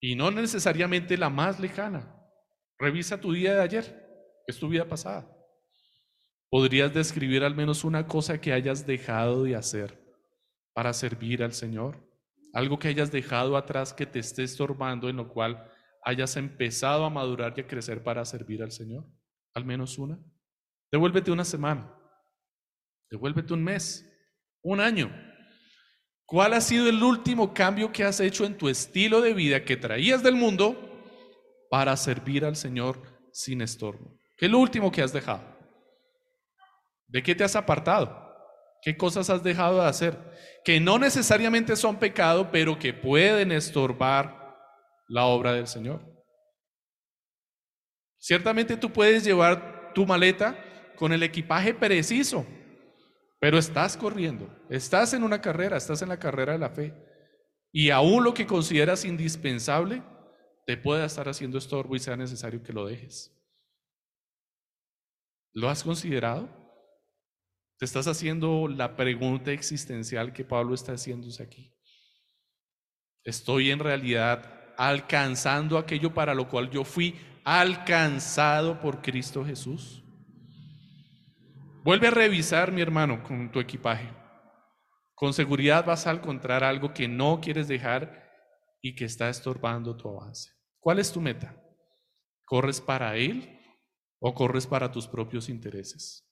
y no necesariamente la más lejana, revisa tu día de ayer, es tu vida pasada. ¿Podrías describir al menos una cosa que hayas dejado de hacer para servir al Señor? Algo que hayas dejado atrás que te esté estorbando, en lo cual hayas empezado a madurar y a crecer para servir al Señor. Al menos una. Devuélvete una semana. Devuélvete un mes. Un año. ¿Cuál ha sido el último cambio que has hecho en tu estilo de vida que traías del mundo para servir al Señor sin estorbo? ¿Qué es lo último que has dejado? ¿De qué te has apartado? ¿Qué cosas has dejado de hacer? Que no necesariamente son pecado, pero que pueden estorbar la obra del Señor. Ciertamente tú puedes llevar tu maleta con el equipaje preciso, pero estás corriendo, estás en una carrera, estás en la carrera de la fe. Y aún lo que consideras indispensable te puede estar haciendo estorbo y sea necesario que lo dejes. ¿Lo has considerado? Te estás haciendo la pregunta existencial que Pablo está haciéndose aquí. ¿Estoy en realidad alcanzando aquello para lo cual yo fui alcanzado por Cristo Jesús? Vuelve a revisar, mi hermano, con tu equipaje. Con seguridad vas a encontrar algo que no quieres dejar y que está estorbando tu avance. ¿Cuál es tu meta? ¿Corres para Él o corres para tus propios intereses?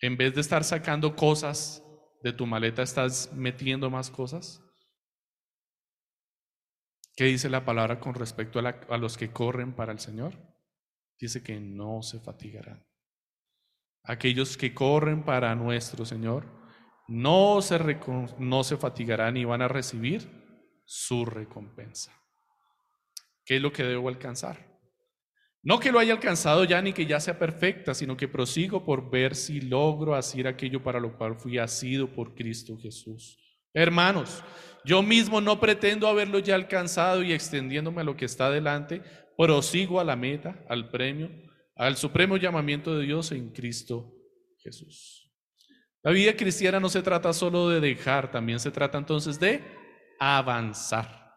En vez de estar sacando cosas de tu maleta, ¿estás metiendo más cosas? ¿Qué dice la palabra con respecto a, los que corren para el Señor? Dice que no se fatigarán. Aquellos que corren para nuestro Señor no se, no se fatigarán y van a recibir su recompensa. ¿Qué es lo que debo alcanzar? No que lo haya alcanzado ya ni que ya sea perfecta, sino que prosigo por ver si logro hacer aquello para lo cual fui asido por Cristo Jesús. Hermanos, yo mismo no pretendo haberlo ya alcanzado y extendiéndome a lo que está delante, prosigo a la meta, al premio al supremo llamamiento de Dios en Cristo Jesús. La vida cristiana no se trata solo de dejar, también se trata entonces de avanzar.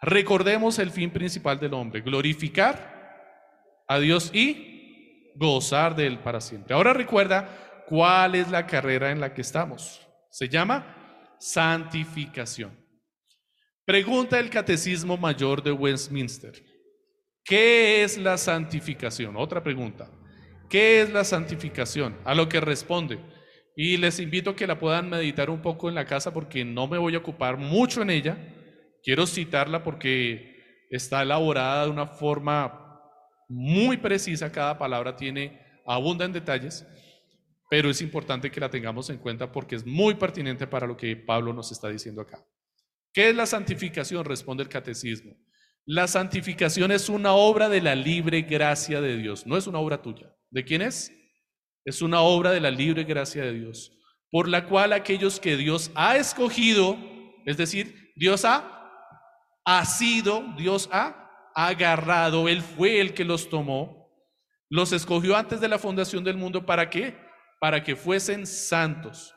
Recordemos el fin principal del hombre, glorificar a Dios y gozar de Él para siempre. Ahora recuerda cuál es la carrera en la que estamos. Se llama santificación. Pregunta el Catecismo Mayor de Westminster. ¿Qué es la santificación? Otra pregunta. ¿Qué es la santificación? A lo que responde. Y les invito a que la puedan meditar un poco en la casa porque no me voy a ocupar mucho en ella. Quiero citarla porque está elaborada de una forma muy precisa. Cada palabra tiene, abunda en detalles, pero es importante que la tengamos en cuenta porque es muy pertinente para lo que Pablo nos está diciendo acá. ¿Qué es la santificación? Responde el catecismo. La santificación es una obra de la libre gracia de Dios, no es una obra tuya. ¿De quién es? Es una obra de la libre gracia de Dios, por la cual aquellos que Dios ha escogido, es decir, Dios ha, ha sido, Dios ha agarrado, Él fue el que los tomó, los escogió antes de la fundación del mundo, ¿para qué? Para que fuesen santos.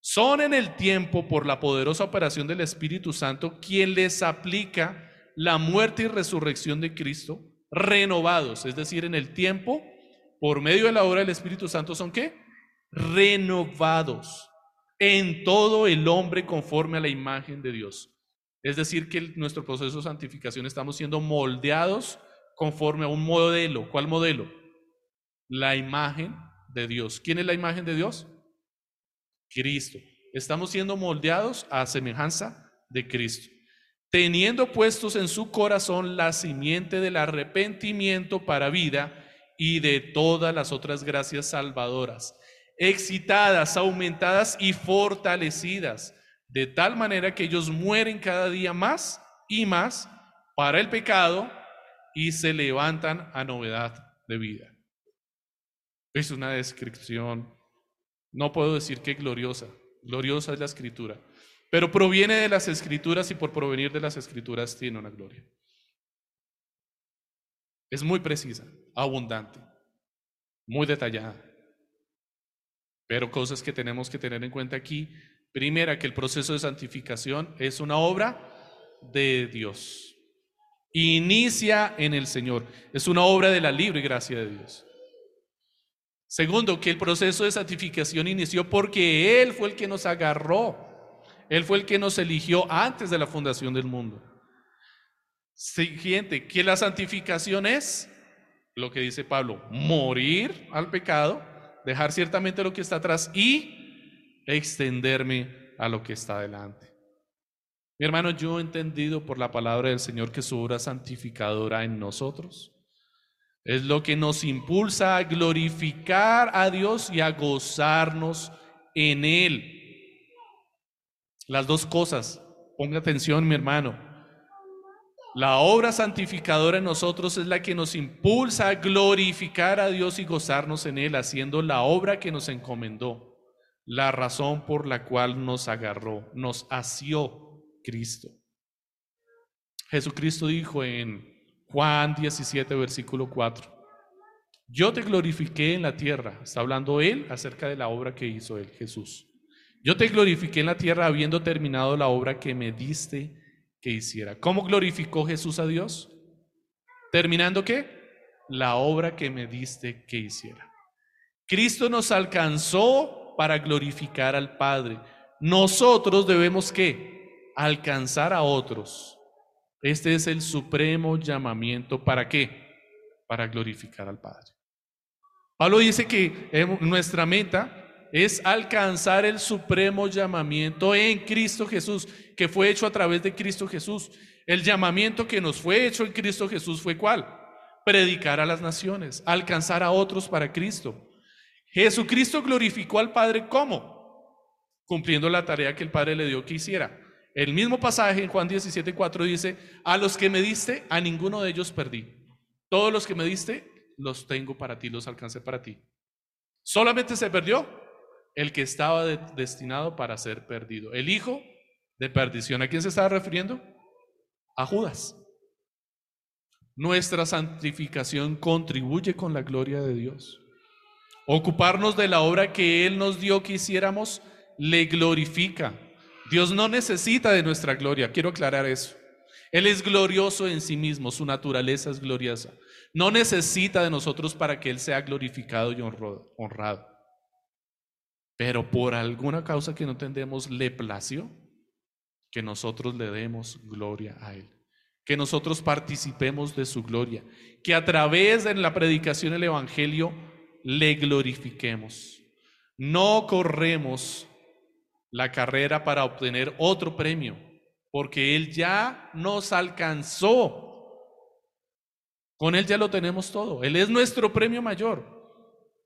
son en el tiempo, por la poderosa operación del Espíritu Santo, quien les aplica la muerte y resurrección de Cristo, renovados, es decir, en el tiempo, por medio de la obra del Espíritu Santo, son qué? Renovados en todo el hombre conforme a la imagen de Dios. Es decir, que nuestro proceso de santificación estamos siendo moldeados conforme a un modelo. ¿Cuál modelo? La imagen de Dios. ¿Quién es la imagen de Dios? Cristo. Estamos siendo moldeados a semejanza de Cristo, teniendo puestos en su corazón la simiente del arrepentimiento para vida y de todas las otras gracias salvadoras, excitadas, aumentadas y fortalecidas, de tal manera que ellos mueren cada día más y más para el pecado y se levantan a novedad de vida. Es una descripción no puedo decir que gloriosa, gloriosa es la escritura, pero proviene de las escrituras y por provenir de las escrituras tiene una gloria. Es muy precisa, abundante, muy detallada. Pero cosas que tenemos que tener en cuenta aquí. Primera, que el proceso de santificación es una obra de Dios. Inicia en el Señor. Es una obra de la libre gracia de Dios. Segundo, que el proceso de santificación inició porque Él fue el que nos agarró. Él fue el que nos eligió antes de la fundación del mundo. Siguiente, que la santificación es lo que dice Pablo, morir al pecado, dejar ciertamente lo que está atrás y extenderme a lo que está delante. Mi hermano, yo he entendido por la palabra del Señor que su obra santificadora en nosotros es lo que nos impulsa a glorificar a Dios y a gozarnos en Él. Las dos cosas, ponga atención mi hermano. La obra santificadora en nosotros es la que nos impulsa a glorificar a Dios y gozarnos en Él, haciendo la obra que nos encomendó, la razón por la cual nos agarró, nos asió Cristo. Jesucristo dijo en Juan 17, versículo 4. Yo te glorifiqué en la tierra. Está hablando él acerca de la obra que hizo él, Jesús. Yo te glorifiqué en la tierra habiendo terminado la obra que me diste que hiciera. ¿Cómo glorificó Jesús a Dios? Terminando qué? La obra que me diste que hiciera. Cristo nos alcanzó para glorificar al Padre. Nosotros debemos qué? Alcanzar a otros este es el supremo llamamiento. ¿Para qué? Para glorificar al Padre. Pablo dice que nuestra meta es alcanzar el supremo llamamiento en Cristo Jesús, que fue hecho a través de Cristo Jesús. El llamamiento que nos fue hecho en Cristo Jesús fue cuál? Predicar a las naciones, alcanzar a otros para Cristo. Jesucristo glorificó al Padre ¿cómo? Cumpliendo la tarea que el Padre le dio que hiciera. El mismo pasaje en Juan 17, 4 dice, a los que me diste, a ninguno de ellos perdí. Todos los que me diste, los tengo para ti, los alcancé para ti. Solamente se perdió el que estaba destinado para ser perdido. El hijo de perdición. ¿A quién se estaba refiriendo? A Judas. Nuestra santificación contribuye con la gloria de Dios. Ocuparnos de la obra que Él nos dio que hiciéramos le glorifica. Dios no necesita de nuestra gloria, quiero aclarar eso. Él es glorioso en sí mismo, su naturaleza es gloriosa. No necesita de nosotros para que Él sea glorificado y honrado. Pero por alguna causa que no entendemos, le plació que nosotros le demos gloria a Él. Que nosotros participemos de su gloria. Que a través de la predicación del Evangelio le glorifiquemos. No corremos la carrera para obtener otro premio, porque Él ya nos alcanzó. Con Él ya lo tenemos todo. Él es nuestro premio mayor.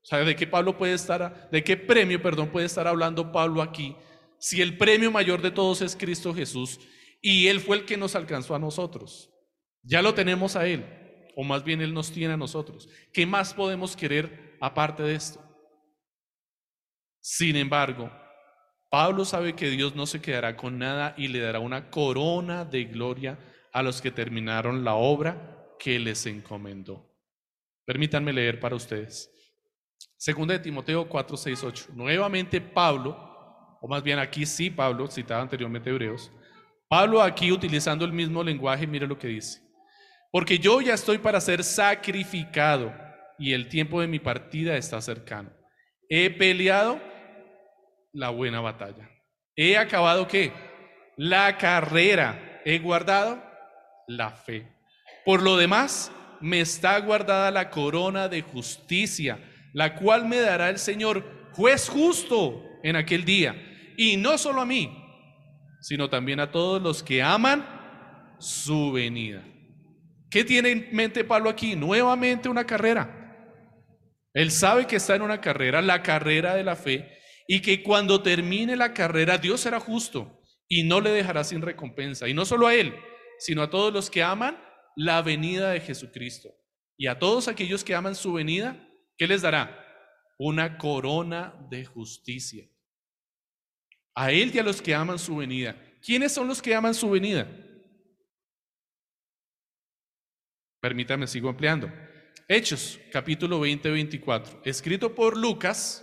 ¿Sabe de qué Pablo puede estar, de qué premio, perdón, puede estar hablando Pablo aquí? Si el premio mayor de todos es Cristo Jesús y Él fue el que nos alcanzó a nosotros. Ya lo tenemos a Él, o más bien Él nos tiene a nosotros. ¿Qué más podemos querer aparte de esto? Sin embargo, Pablo sabe que Dios no se quedará con nada y le dará una corona de gloria a los que terminaron la obra que les encomendó. Permítanme leer para ustedes. Segunda de Timoteo 4, 6, 8. Nuevamente Pablo, o más bien aquí sí Pablo, citaba anteriormente Hebreos, Pablo aquí utilizando el mismo lenguaje, mire lo que dice. Porque yo ya estoy para ser sacrificado y el tiempo de mi partida está cercano. He peleado la buena batalla. He acabado qué? La carrera. He guardado la fe. Por lo demás, me está guardada la corona de justicia, la cual me dará el Señor, juez justo, en aquel día. Y no solo a mí, sino también a todos los que aman su venida. ¿Qué tiene en mente Pablo aquí? Nuevamente una carrera. Él sabe que está en una carrera, la carrera de la fe, y que cuando termine la carrera Dios será justo y no le dejará sin recompensa. Y no solo a él, sino a todos los que aman la venida de Jesucristo. Y a todos aquellos que aman su venida, ¿qué les dará? Una corona de justicia. A él y a los que aman su venida. ¿Quiénes son los que aman su venida? Permítame, sigo ampliando. Hechos, capítulo 20, 24, escrito por Lucas,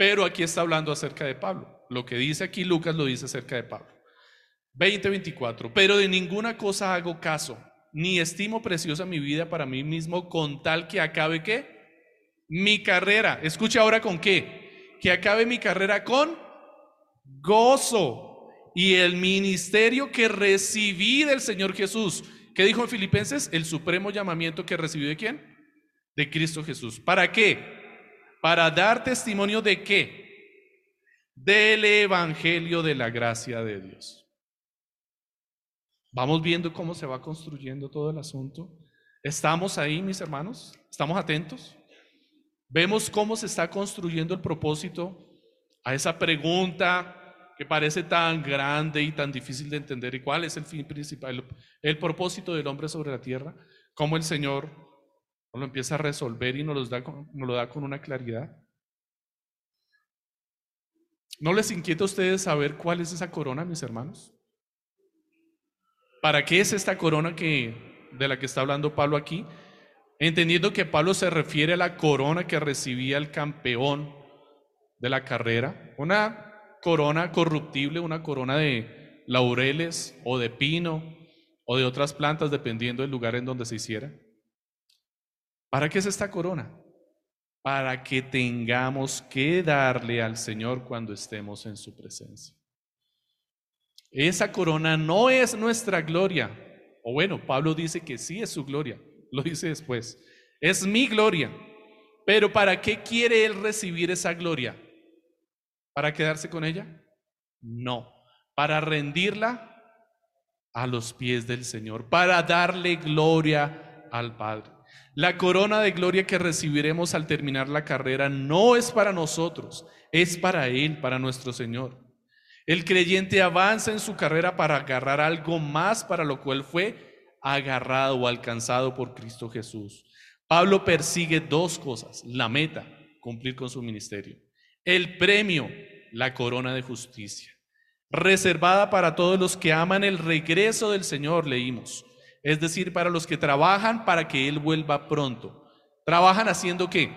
pero aquí está hablando acerca de Pablo. Lo que dice aquí Lucas lo dice acerca de Pablo. 20, 24, pero de ninguna cosa hago caso, ni estimo preciosa mi vida para mí mismo con tal que acabe qué? Mi carrera. Escucha ahora con qué? Que acabe mi carrera con gozo y el ministerio que recibí del Señor Jesús ¿Qué dijo en Filipenses? El supremo llamamiento que recibió de quién? De Cristo Jesús. ¿Para qué? Para dar testimonio de qué? Del Evangelio de la gracia de Dios. Vamos viendo cómo se va construyendo todo el asunto. ¿Estamos ahí, mis hermanos? ¿Estamos atentos? Vemos cómo se está construyendo el propósito a esa pregunta que parece tan grande y tan difícil de entender. ¿Y cuál es el fin principal, el, propósito del hombre sobre la tierra? ¿Cómo el Señor lo empieza a resolver y nos, da, nos lo da con una claridad? ¿No les inquieta a ustedes saber cuál es esa corona, mis hermanos? ¿Para qué es esta corona que, de la que está hablando Pablo aquí? Entendiendo que Pablo se refiere a la corona que recibía el campeón de la carrera, una corona corruptible, una corona de laureles o de pino o de otras plantas, dependiendo del lugar en donde se hiciera. ¿Para qué es esta corona? Para que tengamos que darle al Señor cuando estemos en su presencia. Esa corona no es nuestra gloria. O bueno, Pablo dice que sí es su gloria. Lo dice después. Es mi gloria. Pero ¿para qué quiere Él recibir esa gloria? ¿Para quedarse con ella? No, para rendirla a los pies del Señor, para darle gloria al Padre. La corona de gloria que recibiremos al terminar la carrera no es para nosotros, es para Él, para nuestro Señor. El creyente avanza en su carrera para agarrar algo más para lo cual fue agarrado o alcanzado por Cristo Jesús. Pablo persigue dos cosas, la meta, cumplir con su ministerio el premio, la corona de justicia, reservada para todos los que aman el regreso del Señor, leímos. Es decir, para los que trabajan para que Él vuelva pronto. ¿Trabajan haciendo qué?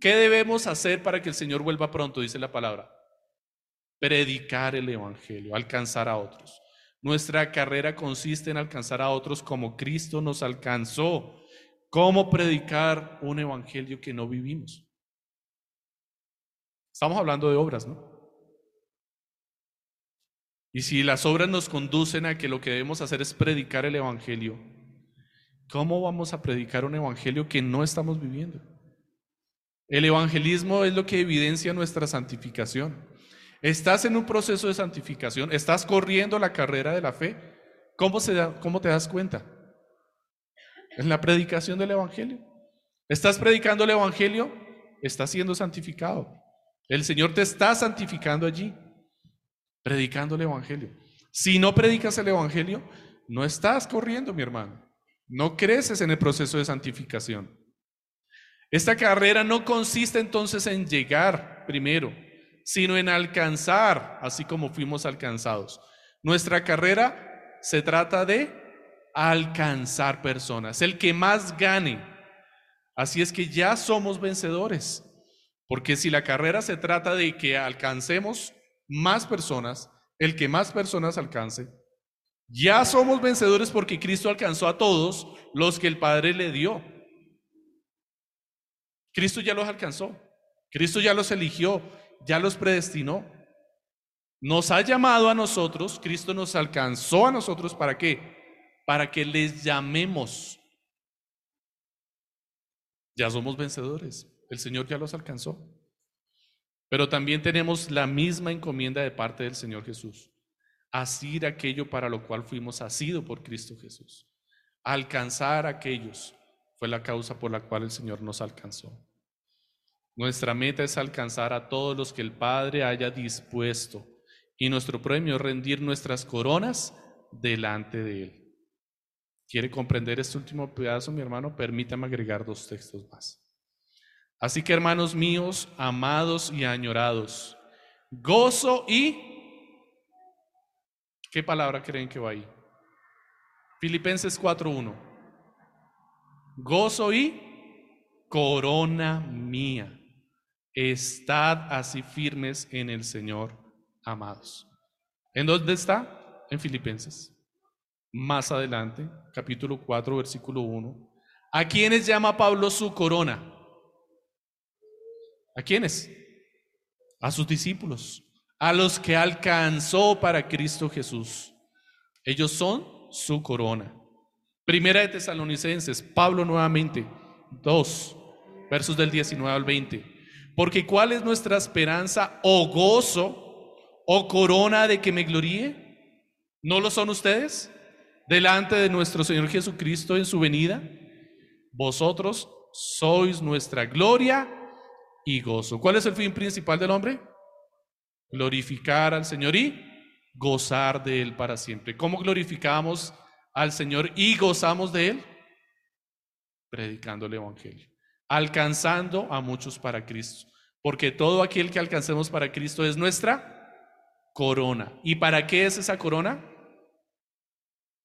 ¿Qué debemos hacer para que el Señor vuelva pronto? Dice la palabra. Predicar el Evangelio, alcanzar a otros. Nuestra carrera consiste en alcanzar a otros como Cristo nos alcanzó. ¿Cómo predicar un Evangelio que no vivimos? Estamos hablando de obras, ¿no? Y si las obras nos conducen a que lo que debemos hacer es predicar el Evangelio, ¿cómo vamos a predicar un Evangelio que no estamos viviendo? El evangelismo es lo que evidencia nuestra santificación. Estás en un proceso de santificación, estás corriendo la carrera de la fe. ¿Cómo, se cómo te das cuenta? En la predicación del Evangelio. ¿Estás predicando el Evangelio? Estás siendo santificado. El Señor te está santificando allí, predicando el Evangelio. Si no predicas el Evangelio, no estás corriendo, mi hermano. No creces en el proceso de santificación. Esta carrera no consiste entonces en llegar primero, sino en alcanzar, así como fuimos alcanzados. Nuestra carrera se trata de alcanzar personas, el que más gane. Así es que ya somos vencedores Porque si la carrera se trata de que alcancemos más personas, el que más personas alcance, ya somos vencedores porque Cristo alcanzó a todos los que el Padre le dio. Cristo ya los alcanzó. Cristo ya los eligió, ya los predestinó. Nos ha llamado a nosotros, Cristo nos alcanzó a nosotros, ¿para qué? Para que les llamemos. Ya somos vencedores. El Señor ya los alcanzó. Pero también tenemos la misma encomienda de parte del Señor Jesús. Asir aquello para lo cual fuimos asidos por Cristo Jesús. Alcanzar aquellos fue la causa por la cual el Señor nos alcanzó. Nuestra meta es alcanzar a todos los que el Padre haya dispuesto y nuestro premio es rendir nuestras coronas delante de Él. ¿Quiere comprender este último pedazo, mi hermano? Permítame agregar dos textos más. Así que hermanos míos, amados y añorados, gozo y... ¿Qué palabra creen que va ahí? Filipenses 4.1. Gozo y corona mía. Estad así firmes en el Señor, amados. ¿En dónde está? En Filipenses. Más adelante, capítulo 4, versículo 1. ¿A quiénes llama Pablo su corona? ¿A quiénes? A sus discípulos, a los que alcanzó para Cristo Jesús. Ellos son su corona. Primera de Tesalonicenses, Pablo nuevamente, 2, versos del 19 al 20. Porque ¿cuál es nuestra esperanza o gozo o corona de que me gloríe? ¿No lo son ustedes? Delante de nuestro Señor Jesucristo en su venida. Vosotros sois nuestra gloria y gozo. ¿Cuál es el fin principal del hombre? Glorificar al Señor y gozar de Él para siempre. ¿Cómo glorificamos al Señor y gozamos de Él? Predicando el Evangelio, alcanzando a muchos para Cristo. Porque todo aquel que alcancemos para Cristo es nuestra corona. ¿Y para qué es esa corona?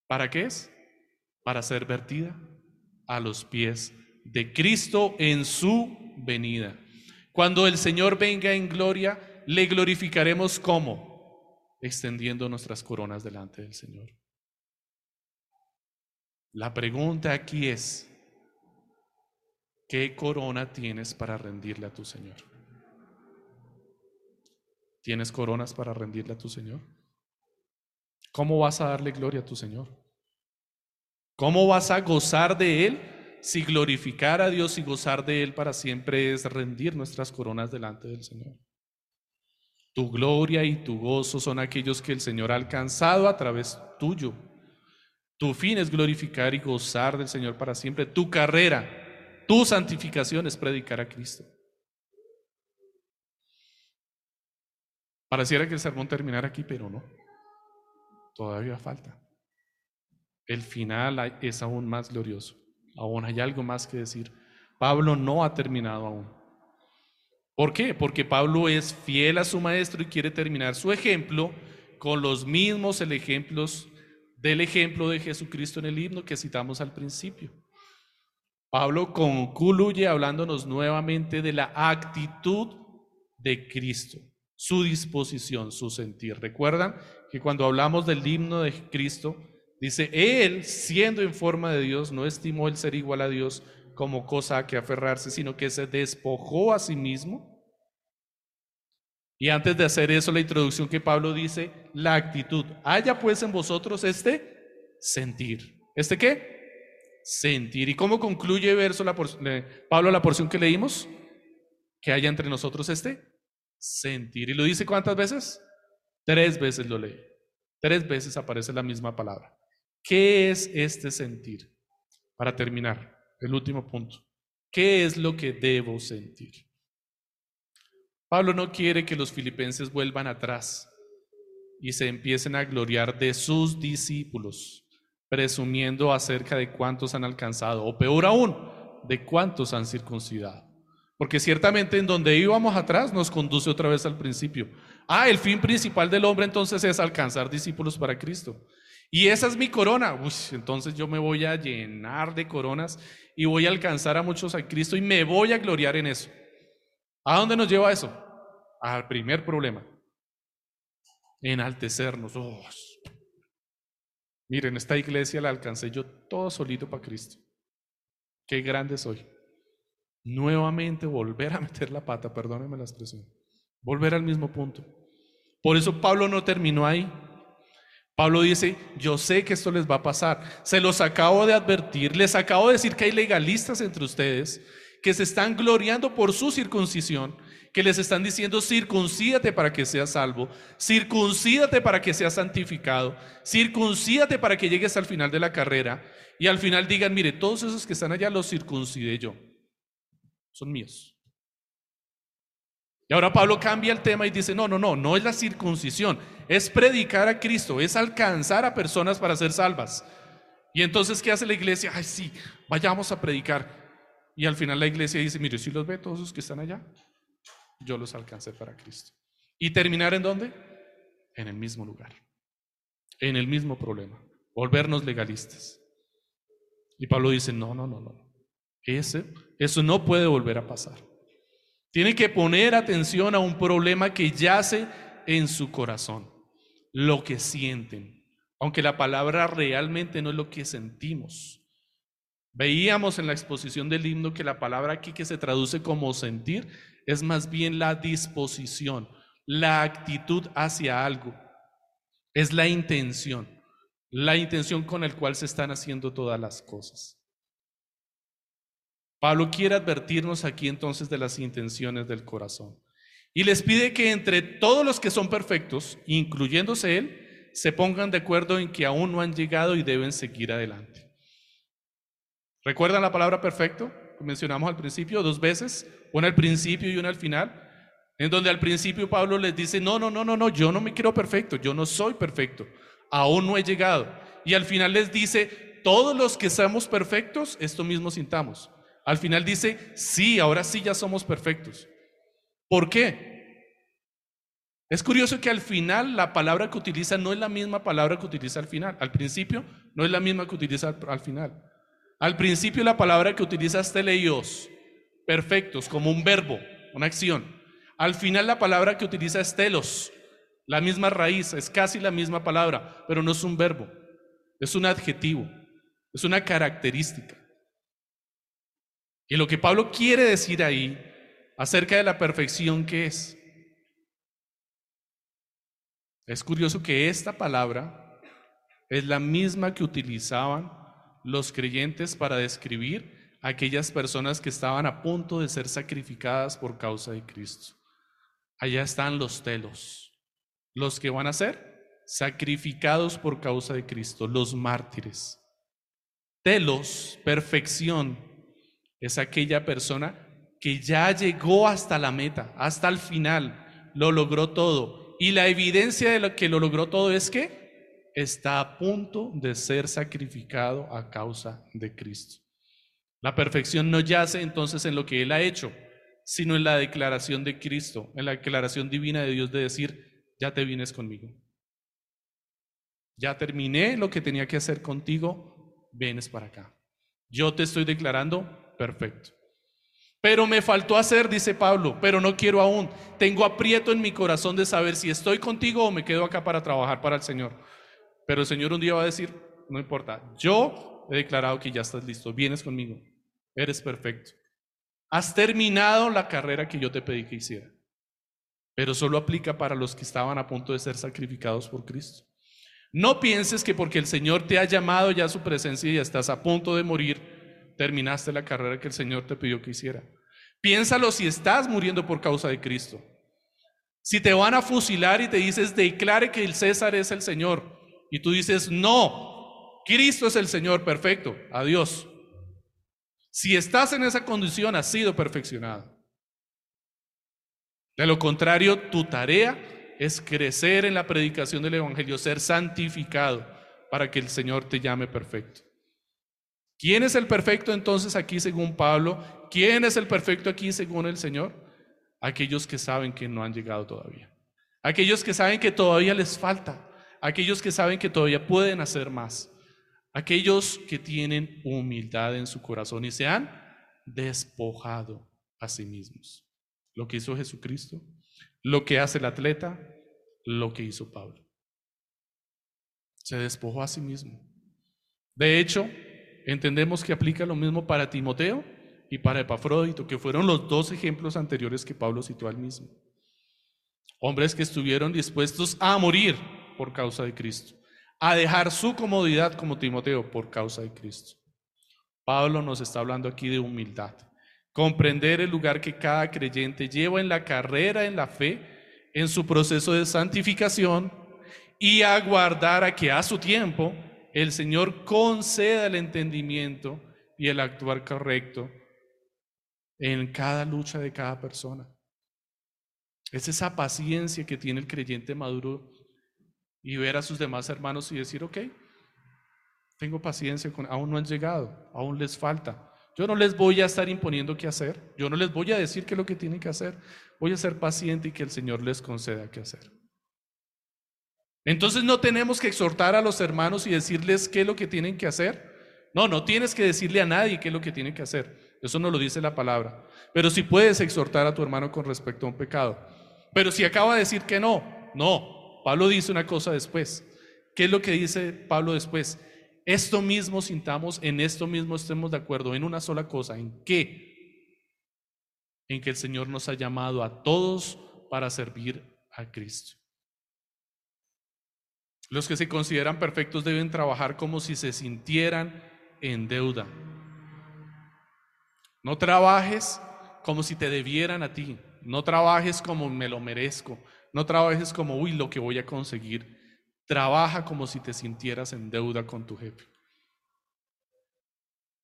¿Para qué es? Para ser vertida a los pies de Cristo en su venida. Cuando el Señor venga en gloria, le glorificaremos como extendiendo nuestras coronas delante del Señor. La pregunta aquí es, ¿qué corona tienes para rendirle a tu Señor? ¿Tienes coronas para rendirle a tu Señor? ¿Cómo vas a darle gloria a tu Señor? ¿Cómo vas a gozar de Él si glorificar a Dios y gozar de Él para siempre es rendir nuestras coronas delante del Señor. Tu gloria y tu gozo son aquellos que el Señor ha alcanzado a través tuyo. Tu fin es glorificar y gozar del Señor para siempre. Tu carrera, tu santificación es predicar a Cristo. Pareciera que el sermón terminara aquí, pero no. Todavía falta. El final es aún más glorioso. Aún hay algo más que decir. Pablo no ha terminado aún. ¿Por qué? Porque Pablo es fiel a su maestro y quiere terminar su ejemplo con los mismos ejemplos del ejemplo de Jesucristo en el himno que citamos al principio. Pablo concluye hablándonos nuevamente de la actitud de Cristo, su disposición, su sentir. ¿Recuerdan que cuando hablamos del himno de Cristo, Dice, él, siendo en forma de Dios, no estimó el ser igual a Dios como cosa a que aferrarse, sino que se despojó a sí mismo. Y antes de hacer eso, la introducción que Pablo dice, la actitud. Haya pues en vosotros este sentir. ¿Este qué? Sentir. ¿Y cómo concluye verso la Pablo la porción que leímos? Que haya entre nosotros este sentir. ¿Y lo dice cuántas veces? Tres veces lo lee. Tres veces aparece la misma palabra. ¿Qué es este sentir? Para terminar, el último punto. ¿Qué es lo que debo sentir? Pablo no quiere que los filipenses vuelvan atrás y se empiecen a gloriar de sus discípulos, presumiendo acerca de cuántos han alcanzado, o peor aún, de cuántos han circuncidado. Porque ciertamente en donde íbamos atrás nos conduce otra vez al principio. Ah, el fin principal del hombre entonces es alcanzar discípulos para Cristo. Y esa es mi corona. entonces yo me voy a llenar de coronas y voy a alcanzar a muchos a Cristo y me voy a gloriar en eso. ¿A dónde nos lleva eso? Al primer problema. Enaltecernos. Miren, esta iglesia la alcancé yo todo solito para Cristo. Qué grande soy. Nuevamente volver a meter la pata, perdónenme la expresión. Volver al mismo punto. Por eso Pablo no terminó ahí. Pablo dice, yo sé que esto les va a pasar. Se los acabo de advertir, les acabo de decir que hay legalistas entre ustedes que se están gloriando por su circuncisión, que les están diciendo, circuncídate para que seas salvo, circuncídate para que seas santificado, circuncídate para que llegues al final de la carrera y al final digan, mire, todos esos que están allá los circuncidé yo, son míos. Y ahora Pablo cambia el tema y dice, no, no, no, no es la circuncisión, es predicar a Cristo, es alcanzar a personas para ser salvas. Y entonces, ¿qué hace la iglesia? Ay, sí, vayamos a predicar. Y al final la iglesia dice, mire, si los ve todos los que están allá, yo los alcancé para Cristo. ¿Y terminar en dónde? En el mismo lugar, en el mismo problema, volvernos legalistas. Y Pablo dice, no, no, no, no, ese, eso no puede volver a pasar. Tiene que poner atención a un problema que yace en su corazón, lo que sienten, aunque la palabra realmente no es lo que sentimos. Veíamos en la exposición del himno que la palabra aquí que se traduce como sentir es más bien la disposición, la actitud hacia algo, es la intención, la intención con la cual se están haciendo todas las cosas. Pablo quiere advertirnos aquí entonces de las intenciones del corazón. Y les pide que entre todos los que son perfectos, incluyéndose él, se pongan de acuerdo en que aún no han llegado y deben seguir adelante. ¿Recuerdan la palabra perfecto? Que mencionamos al principio dos veces, una al principio y una al final, en donde al principio Pablo les dice, no, no, no, no, no, yo no me quiero perfecto, yo no soy perfecto, aún no he llegado. Y al final les dice, todos los que somos perfectos, esto mismo sintamos. Al final dice, sí, ahora sí ya somos perfectos. ¿Por qué? Es curioso que al final la palabra que utiliza no es la misma palabra que utiliza al final. Al principio no es la misma que utiliza al, final. Al principio la palabra que utiliza es teleios, perfectos, como un verbo, una acción. Al final la palabra que utiliza es telos, la misma raíz, es casi la misma palabra, pero no es un verbo, es un adjetivo, es una característica. Y lo que Pablo quiere decir ahí acerca de la perfección que es. Es curioso que esta palabra es la misma que utilizaban los creyentes para describir aquellas personas que estaban a punto de ser sacrificadas por causa de Cristo. Allá están los telos, los que van a ser sacrificados por causa de Cristo, los mártires. Telos, perfección, es aquella persona que ya llegó hasta la meta, hasta el final, lo logró todo. Y la evidencia de lo que lo logró todo es que está a punto de ser sacrificado a causa de Cristo. La perfección no yace entonces en lo que Él ha hecho, sino en la declaración de Cristo, en la declaración divina de Dios de decir, ya te vienes conmigo. Ya terminé lo que tenía que hacer contigo, vienes para acá. Yo te estoy declarando perfecto. Pero me faltó hacer, dice Pablo, pero no quiero aún. Tengo aprieto en mi corazón de saber si estoy contigo o me quedo acá para trabajar para el Señor. Pero el Señor un día va a decir, no importa, yo he declarado que ya estás listo, vienes conmigo, eres perfecto. Has terminado la carrera que yo te pedí que hiciera. Pero solo aplica para los que estaban a punto de ser sacrificados por Cristo. No pienses que porque el Señor te ha llamado ya a su presencia y ya estás a punto de morir, terminaste la carrera que el Señor te pidió que hiciera. Piénsalo si estás muriendo por causa de Cristo. Si te van a fusilar y te dices, declare que el César es el Señor, y tú dices, no, Cristo es el Señor, perfecto, adiós. Si estás en esa condición, has sido perfeccionado. De lo contrario, tu tarea es crecer en la predicación del Evangelio, ser santificado para que el Señor te llame perfecto. ¿Quién es el perfecto entonces aquí según Pablo? ¿Quién es el perfecto aquí según el Señor? Aquellos que saben que no han llegado todavía. Aquellos que saben que todavía les falta. Aquellos que saben que todavía pueden hacer más. Aquellos que tienen humildad en su corazón y se han despojado a sí mismos. lo que hizo Jesucristo, lo que hace el atleta, lo que hizo Pablo. Se despojó a sí mismo. De hecho, entendemos que aplica lo mismo para Timoteo y para Epafrodito, que fueron los dos ejemplos anteriores que Pablo citó al mismo. Hombres que estuvieron dispuestos a morir por causa de Cristo, a dejar su comodidad como Timoteo por causa de Cristo. Pablo nos está hablando aquí de humildad, comprender el lugar que cada creyente lleva en la carrera, en la fe, en su proceso de santificación y aguardar a que a su tiempo el Señor conceda el entendimiento y el actuar correcto en cada lucha de cada persona. Es esa paciencia que tiene el creyente maduro y ver a sus demás hermanos y decir, ok, tengo paciencia, con, aún no han llegado, aún les falta. Yo no les voy a estar imponiendo qué hacer, yo no les voy a decir qué es lo que tienen que hacer, voy a ser paciente y que el Señor les conceda qué hacer. Entonces no tenemos que exhortar a los hermanos y decirles qué es lo que tienen que hacer. No, no tienes que decirle a nadie qué es lo que tienen que hacer. Eso no lo dice la palabra. Pero si puedes exhortar a tu hermano con respecto a un pecado. Pero si acaba de decir que no, no. Pablo dice una cosa después. ¿Qué es lo que dice Pablo después? Esto mismo sintamos, en esto mismo estemos de acuerdo, en una sola cosa. ¿En qué? En que el Señor nos ha llamado a todos para servir a Cristo. Los que se consideran perfectos deben trabajar como si se sintieran en deuda. No trabajes como si te debieran a ti. No trabajes como me lo merezco. No trabajes como, uy, lo que voy a conseguir. Trabaja como si te sintieras en deuda con tu jefe.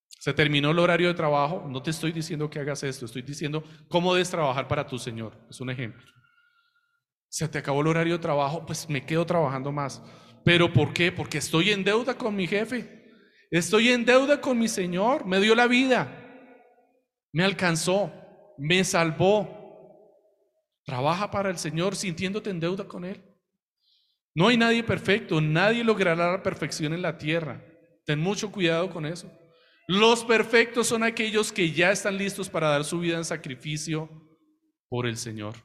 Se terminó el horario de trabajo. No te estoy diciendo que hagas esto. Estoy diciendo cómo debes trabajar para tu Señor. Es un ejemplo. Se te acabó el horario de trabajo. Pues me quedo trabajando más. ¿Pero por qué? Porque estoy en deuda con mi jefe. Estoy en deuda con mi Señor. Me dio la vida. Me alcanzó. Me salvó Trabaja para el Señor sintiéndote en deuda con Él. No hay nadie perfecto, nadie logrará la perfección en la tierra. Ten mucho cuidado con eso. Los perfectos son aquellos que ya están listos para dar su vida en sacrificio por el Señor.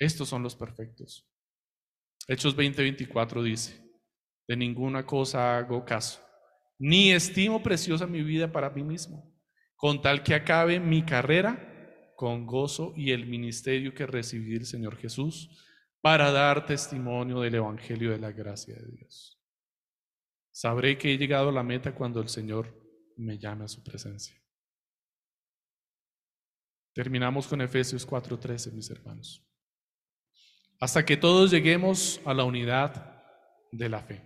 Estos son los perfectos. Hechos 20:24 dice, de ninguna cosa hago caso, ni estimo preciosa mi vida para mí mismo, con tal que acabe mi carrera con gozo y el ministerio que recibí del Señor Jesús para dar testimonio del Evangelio de la gracia de Dios. Sabré que he llegado a la meta cuando el Señor me llame a su presencia. Terminamos con Efesios 4:13, mis hermanos. Hasta que todos lleguemos a la unidad de la fe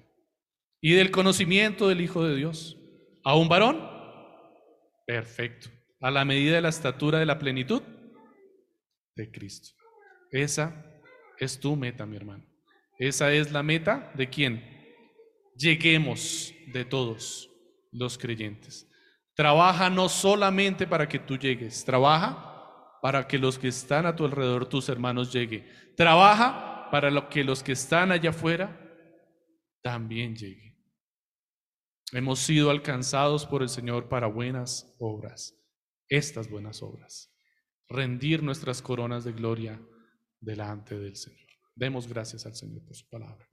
y del conocimiento del Hijo de Dios. ¿A un varón? Perfecto a la medida de la estatura de la plenitud de Cristo. Esa es tu meta, mi hermano. Esa es la meta de quién? Lleguemos de todos los creyentes. Trabaja no solamente para que tú llegues, trabaja para que los que están a tu alrededor, tus hermanos, lleguen. Trabaja para que los que están allá afuera también lleguen. Hemos sido alcanzados por el Señor para buenas obras estas buenas obras, rendir nuestras coronas de gloria delante del Señor. Demos gracias al Señor por su palabra.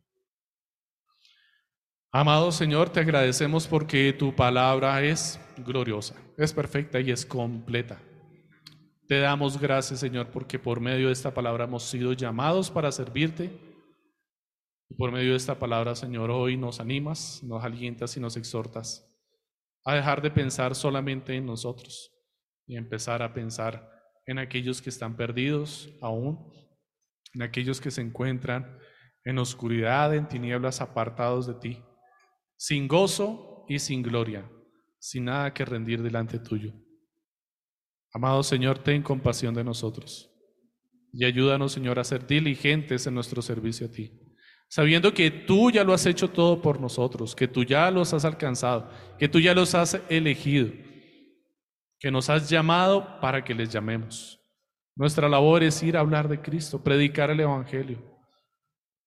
Amado Señor, te agradecemos porque tu palabra es gloriosa, es perfecta y es completa. Te damos gracias, Señor, porque por medio de esta palabra hemos sido llamados para servirte. Y por medio de esta palabra, Señor, hoy nos animas, nos alientas y nos exhortas a dejar de pensar solamente en nosotros, y empezar a pensar en aquellos que están perdidos aún, en aquellos que se encuentran en oscuridad, en tinieblas, apartados de ti, sin gozo y sin gloria, sin nada que rendir delante tuyo. Amado Señor, ten compasión de nosotros y ayúdanos, Señor, a ser diligentes en nuestro servicio a ti, sabiendo que tú ya lo has hecho todo por nosotros, que tú ya los has alcanzado, que tú ya los has elegido que nos has llamado para que les llamemos. Nuestra labor es ir a hablar de Cristo, predicar el Evangelio.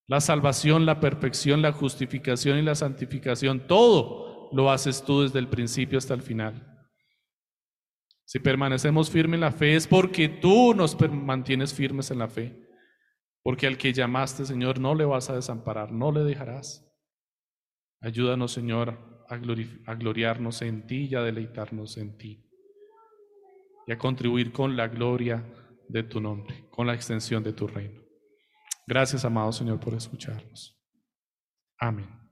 La salvación, la perfección, la justificación y la santificación, todo lo haces tú desde el principio hasta el final. Si permanecemos firmes en la fe es porque tú nos mantienes firmes en la fe. Porque al que llamaste, Señor, no le vas a desamparar, no le dejarás. Ayúdanos, Señor, a, gloriarnos en ti y a deleitarnos en ti. Y a contribuir con la gloria de tu nombre, con la extensión de tu reino. Gracias, amado Señor, por escucharnos. Amén.